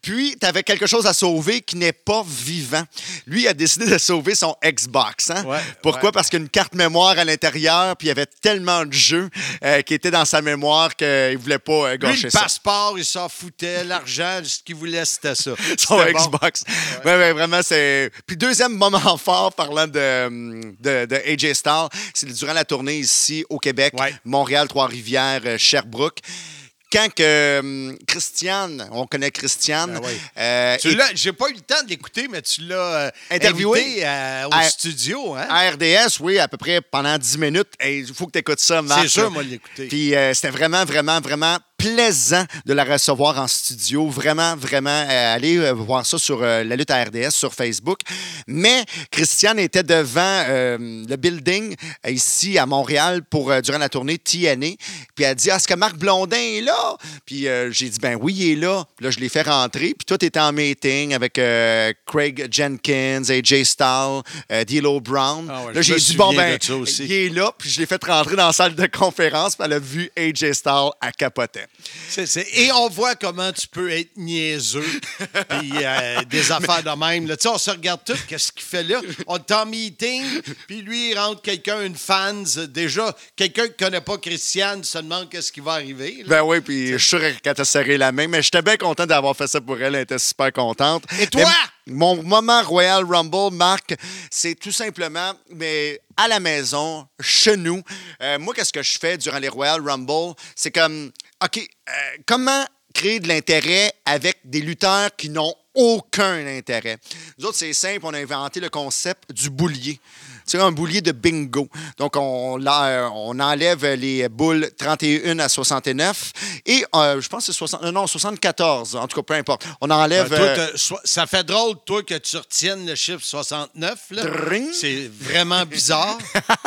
Speaker 2: Puis, tu avais quelque chose à sauver qui n'est pas vivant. Lui, a décidé de sauver son Xbox. Hein?
Speaker 1: Ouais,
Speaker 2: Pourquoi?
Speaker 1: ouais.
Speaker 2: Parce qu'il y a une carte mémoire à l'intérieur, puis il y avait tellement de jeux euh, qui étaient dans sa mémoire qu'il ne voulait pas euh,
Speaker 1: Lui,
Speaker 2: gâcher
Speaker 1: le
Speaker 2: ça.
Speaker 1: passeport, il s'en foutait. L'argent, ce qu'il voulait, c'était ça.
Speaker 2: Son
Speaker 1: C'était bon.
Speaker 2: Xbox. Ouais, ouais, vraiment, c'est. Puis, deuxième moment fort parlant de, de, de AJ Styles, c'est durant la tournée ici au Québec,
Speaker 1: Ouais.
Speaker 2: Montréal, Trois-Rivières, euh, Sherbrooke. Quand que hum, Christiane, on connaît Christiane,
Speaker 1: Ah ouais.
Speaker 2: euh,
Speaker 1: Tu l'as- J'ai pas eu le temps de l'écouter, mais tu l'as euh,
Speaker 2: Interviewé?
Speaker 1: euh, au
Speaker 2: À-
Speaker 1: studio. Hein?
Speaker 2: À RDS, oui, à peu près pendant 10 minutes. Il faut que tu écoutes ça, Marc.
Speaker 1: C'est sûr, moi, l'écouter.
Speaker 2: Puis c'était vraiment, vraiment, vraiment plaisant de la recevoir en studio. Vraiment, vraiment, euh, allez euh, voir ça sur euh, la lutte à RDS sur Facebook. Mais Christiane était devant euh, le building ici à Montréal pour durant la tournée TNA. Puis elle a dit Est-ce que Marc Blondin est là Puis j'ai dit Ben oui, il est là. Puis là, je l'ai fait rentrer. Puis toi, tu étais en meeting avec Craig Jenkins, AJ Styles, euh, D'Lo Brown.
Speaker 1: Ah ouais,
Speaker 2: là, j'ai dit Bon, ben, il est là. Puis je l'ai fait rentrer dans la salle de conférence. Puis elle a vu AJ Styles à capoter.
Speaker 1: Et on voit comment tu peux être niaiseux, puis euh, des affaires de même. Là, Tu sais, on se regarde tout, qu'est-ce qu'il fait là? On est en meeting, puis lui, il rentre quelqu'un, une fans. Déjà, quelqu'un qui ne connaît pas Christiane se demande qu'est-ce qui va arriver. là.
Speaker 2: Ben oui, puis je suis sûr qu'elle t'a serré la main, mais j'étais bien content d'avoir fait ça pour elle. Elle était super contente.
Speaker 1: Et toi?
Speaker 2: Mais mon moment Royal Rumble, Marc, c'est tout simplement, mais à la maison, chez nous. Euh, moi, qu'est-ce que je fais durant les Royal Rumble? C'est comme, OK, euh, comment créer de l'intérêt avec des lutteurs qui n'ont aucun intérêt? Nous autres, c'est simple, on a inventé le concept du boulier. C'est un boulier de bingo. Donc, on, on enlève les boules 31 à 69 et euh, je pense que c'est 60, euh, non, 74. En tout cas, peu importe. On enlève.
Speaker 1: Ben, toi,
Speaker 2: euh,
Speaker 1: ça fait drôle, toi, que tu retiennes le chiffre 69. là.
Speaker 2: Dring.
Speaker 1: C'est vraiment bizarre.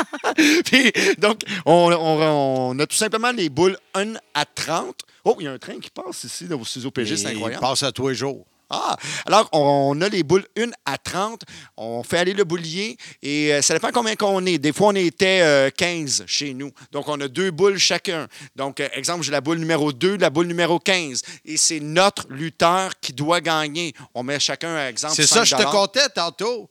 Speaker 2: Puis, donc, on, on- on a tout simplement les boules 1 à 30. Oh, il y a un train qui passe ici, au studio PG, c'est
Speaker 1: Il
Speaker 2: incroyable.
Speaker 1: passe à tous les jours.
Speaker 2: Ah, alors on a les boules 1 à 30. On fait aller le boulier et euh, ça dépend combien qu'on est. Des fois, on était euh, 15 chez nous. Donc, on a deux boules chacun. Donc, euh, exemple, j'ai la boule numéro 2, la boule numéro 15. Et c'est notre lutteur qui doit gagner. On met chacun, exemple,
Speaker 1: C'est ça,
Speaker 2: 5
Speaker 1: je te comptais tantôt.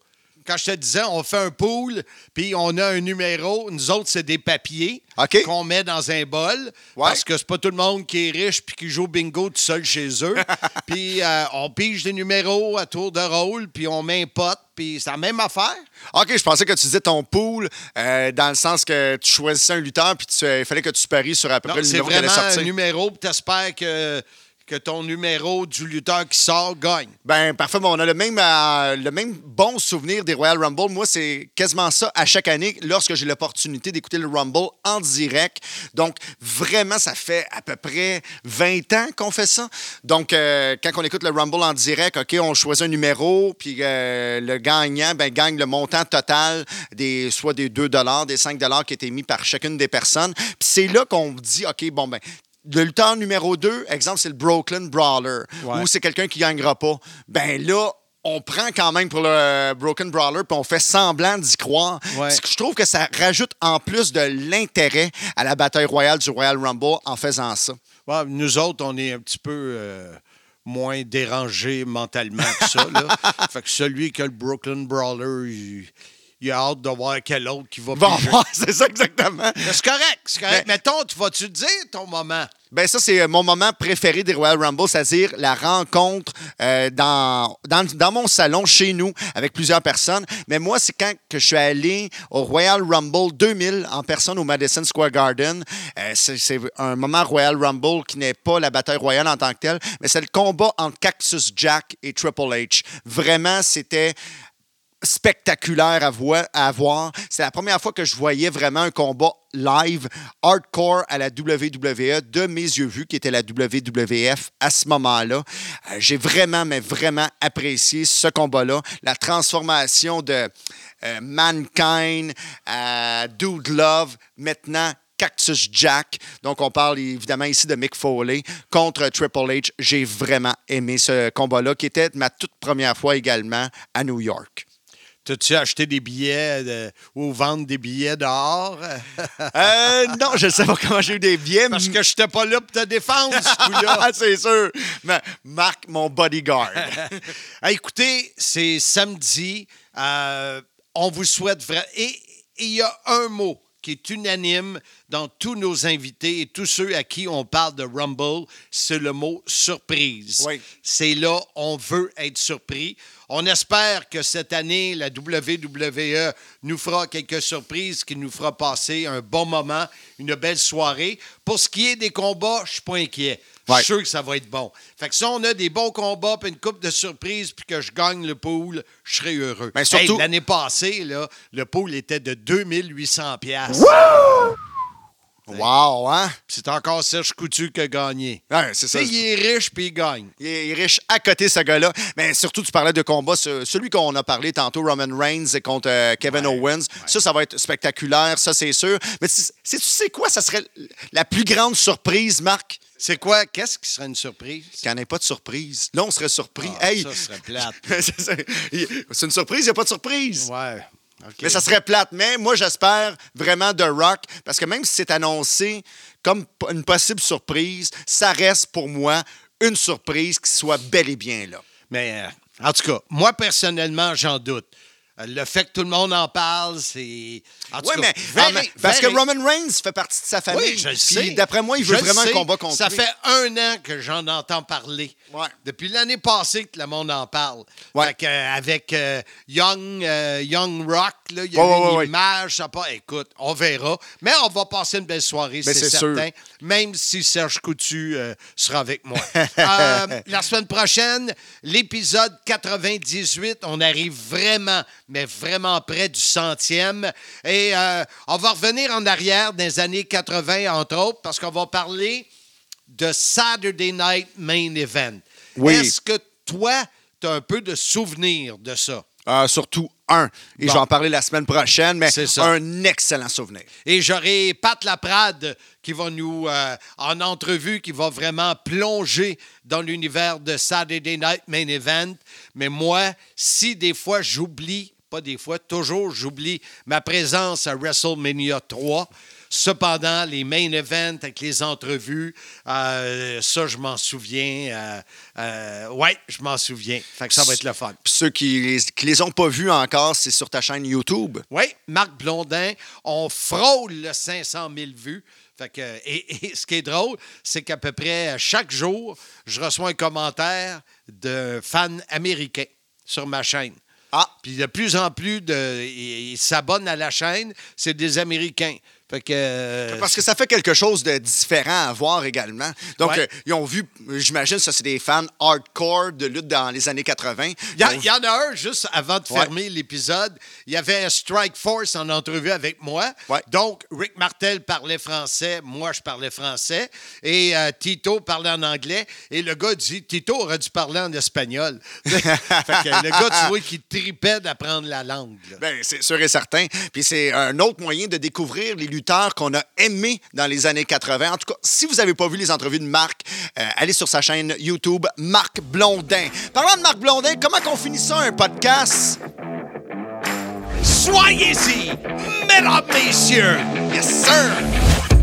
Speaker 1: Quand je te disais, on fait un pool, puis on a un numéro. Nous autres, c'est des papiers qu'on met dans un bol. Parce que c'est pas tout le monde qui est riche puis qui joue au bingo tout seul chez eux. puis euh, on pige des numéros à tour de rôle, puis on met un pote, puis c'est la même affaire.
Speaker 2: OK, je pensais que tu disais ton pool euh, dans le sens que tu choisissais un lutteur puis il fallait que tu paries sur à peu près le
Speaker 1: c'est
Speaker 2: numéro qui allait
Speaker 1: vraiment
Speaker 2: sortir.
Speaker 1: un numéro, puis t'espères que, que ton numéro du lutteur qui sort gagne.
Speaker 2: Ben parfait, on a le même, euh, le même bon souvenir des Royal Rumble. Moi, c'est quasiment ça à chaque année lorsque j'ai l'opportunité d'écouter le Rumble en direct. Donc, vraiment, ça fait à peu près 20 ans qu'on fait ça. Donc, euh, quand on écoute le Rumble en direct, OK, on choisit un numéro, puis euh, le gagnant ben, gagne le montant total des soit des 2 des 5 qui étaient mis par chacune des personnes. Puis c'est là qu'on dit, OK, bon, ben le lutteur numéro 2, exemple, c'est le Brooklyn Brawler,
Speaker 1: Ouais.
Speaker 2: ou c'est quelqu'un qui gagnera pas. Ben là, on prend quand même pour le euh, Broken Brawler, puis on fait semblant d'y croire.
Speaker 1: Ouais.
Speaker 2: Ce que Je trouve que ça rajoute en plus de l'intérêt à la bataille royale du Royal Rumble en faisant ça.
Speaker 1: Ouais, nous autres, on est un petit peu euh, moins dérangés mentalement que ça. Là. fait que celui qui a le Brooklyn Brawler, il, il a hâte de voir quel autre qui va
Speaker 2: Bon,
Speaker 1: piger.
Speaker 2: c'est ça exactement.
Speaker 1: C'est correct, c'est correct. Mettons, tu vas-tu dire ton moment?
Speaker 2: Ben ça, c'est euh, mon moment préféré des Royal Rumble, c'est-à-dire la rencontre euh, dans, dans, dans mon salon chez nous avec plusieurs personnes. Mais moi, c'est quand que je suis allé au Royal Rumble 2000 en personne au Madison Square Garden. Euh, c'est un moment Royal Rumble qui n'est pas la bataille royale en tant que telle, mais c'est le combat entre Cactus Jack et Triple H. Vraiment, c'était spectaculaire à, voi- à voir. C'est la première fois que je voyais vraiment un combat live, hardcore à la WWE, de mes yeux vus, qui était la WWF à ce moment-là. Euh, J'ai vraiment, mais vraiment apprécié ce combat-là. La transformation de euh, Mankind à Dude Love, maintenant Cactus Jack. Donc, on parle évidemment ici de Mick Foley contre Triple H. J'ai vraiment aimé ce combat-là, qui était ma toute première fois également à New York.
Speaker 1: T'as-tu acheté des billets de- ou vendre des billets dehors?
Speaker 2: Euh, non, je ne sais pas comment j'ai eu des billets.
Speaker 1: Parce que je n'étais pas là pour te défendre, ce coup-là.
Speaker 2: c'est sûr. Mais Marc, mon bodyguard.
Speaker 1: Ah, écoutez, c'est samedi. Euh, on vous souhaite vraiment. Et et il y a un mot qui est unanime dans tous nos invités et tous ceux à qui on parle de Rumble, c'est le mot surprise.
Speaker 2: Oui.
Speaker 1: C'est là, on veut être surpris. On espère que cette année, la WWE nous fera quelques surprises qui nous fera passer un bon moment, une belle soirée. Pour ce qui est des combats, je suis pas inquiet. Je suis sûr que ça va être bon. Fait que si on a des bons combats puis une coupe de surprises puis que je gagne le pool, je serai heureux.
Speaker 2: Ben, surtout-
Speaker 1: Hey, L'année passée, là, le pool était de 2800 pièces.
Speaker 2: Wow, hein?
Speaker 1: C'est encore Serge Coutu qui a gagné.
Speaker 2: Ouais, c'est ça.
Speaker 1: Tu sais, il est riche puis il gagne.
Speaker 2: Il est riche à côté, ce gars-là. Mais surtout, tu parlais de combat. ce- celui qu'on a parlé tantôt, Roman Reigns contre euh, Kevin Owens. Ça, ça va être spectaculaire, ça, c'est sûr. Mais tu sais- tu sais quoi? Ça serait la plus grande surprise, Marc?
Speaker 1: C'est quoi? Qu'est-ce qui serait une surprise?
Speaker 2: Qu'il n'y en ait pas de surprise. Là, on serait surpris.
Speaker 1: Ah,
Speaker 2: hey!
Speaker 1: Ça serait plate.
Speaker 2: C'est une surprise, il n'y a pas de surprise.
Speaker 1: Ouais.
Speaker 2: Mais ça serait plate. Mais moi, j'espère vraiment de Rock, parce que même si c'est annoncé comme une possible surprise, ça reste pour moi une surprise qui soit bel et bien là.
Speaker 1: Mais euh, en tout cas, moi, personnellement, j'en doute. Le fait que tout le monde en parle, c'est.
Speaker 2: Oui, mais parce que. Roman Reigns fait partie de sa famille.
Speaker 1: Oui, je le sais.
Speaker 2: D'après moi, il veut
Speaker 1: Je
Speaker 2: vraiment un combat contre
Speaker 1: Ça
Speaker 2: lui.
Speaker 1: fait un an que j'en entends parler.
Speaker 2: Ouais.
Speaker 1: Depuis l'année passée que le monde en parle.
Speaker 2: Ouais.
Speaker 1: Fait euh, avec euh, Young, euh, Young Rock, là, il y a
Speaker 2: Ouais,
Speaker 1: eu une
Speaker 2: ouais.
Speaker 1: image. Ça pas, écoute, on verra. Mais on va passer une belle soirée,
Speaker 2: Mais
Speaker 1: c'est
Speaker 2: sûr.
Speaker 1: certain. Même si Serge Coutu euh, sera avec moi. La semaine prochaine, l'épisode 98, on arrive vraiment, mais vraiment près du centième. Et euh, on va revenir en arrière des années 80, entre autres, parce qu'on va parler de Saturday Night Main Event.
Speaker 2: Oui.
Speaker 1: Est-ce que toi, tu as un peu de souvenir de ça?
Speaker 2: Ah, surtout un. Et
Speaker 1: Bon.
Speaker 2: je vais en parler la semaine prochaine, mais un excellent souvenir.
Speaker 1: Et j'aurai Pat Laprade qui va nous, euh, en entrevue, qui va vraiment plonger dans l'univers de Saturday Night Main Event. Mais moi, si des fois j'oublie, pas des fois, toujours j'oublie ma présence à WrestleMania 3, Cependant, les main events avec les entrevues, euh, ça, je m'en souviens. Euh, euh, ouais, je m'en souviens. Fait que ça va être le fun.
Speaker 2: Puis ceux qui les, qui les ont pas vus encore, c'est sur ta chaîne YouTube.
Speaker 1: Oui, Marc Blondin, on frôle le 500 000 vues. Fait que, et, et ce qui est drôle, c'est qu'à peu près chaque jour, je reçois un commentaire de fans américains sur ma chaîne.
Speaker 2: Ah.
Speaker 1: Puis de plus en plus, de, ils s'abonnent à la chaîne, c'est des Américains. Fait que, euh,
Speaker 2: Parce que ça fait quelque chose de différent à voir également. Donc,
Speaker 1: Ouais.
Speaker 2: euh, ils ont vu, j'imagine, ça, c'est des fans hardcore de lutte dans les années 80.
Speaker 1: Il y, a- il y en a un, juste avant de
Speaker 2: Ouais.
Speaker 1: fermer l'épisode, il y avait Strike Force en entrevue avec moi. Donc, Rick Martel parlait français, moi je parlais français, et euh, Tito parlait en anglais, et le gars dit Tito aurait dû parler en espagnol. fait que le gars, tu vois, qui tripait d'apprendre la langue.
Speaker 2: Ben, c'est sûr et certain. Puis c'est un autre moyen de découvrir les qu'on a aimés dans les années 80. En tout cas, si vous n'avez pas vu les entrevues de Marc, euh, allez sur sa chaîne YouTube, Marc Blondin. Parlant de Marc Blondin, comment qu'on finit ça, un podcast?
Speaker 1: Soyez-y, mesdames, messieurs!
Speaker 2: Yes, sir!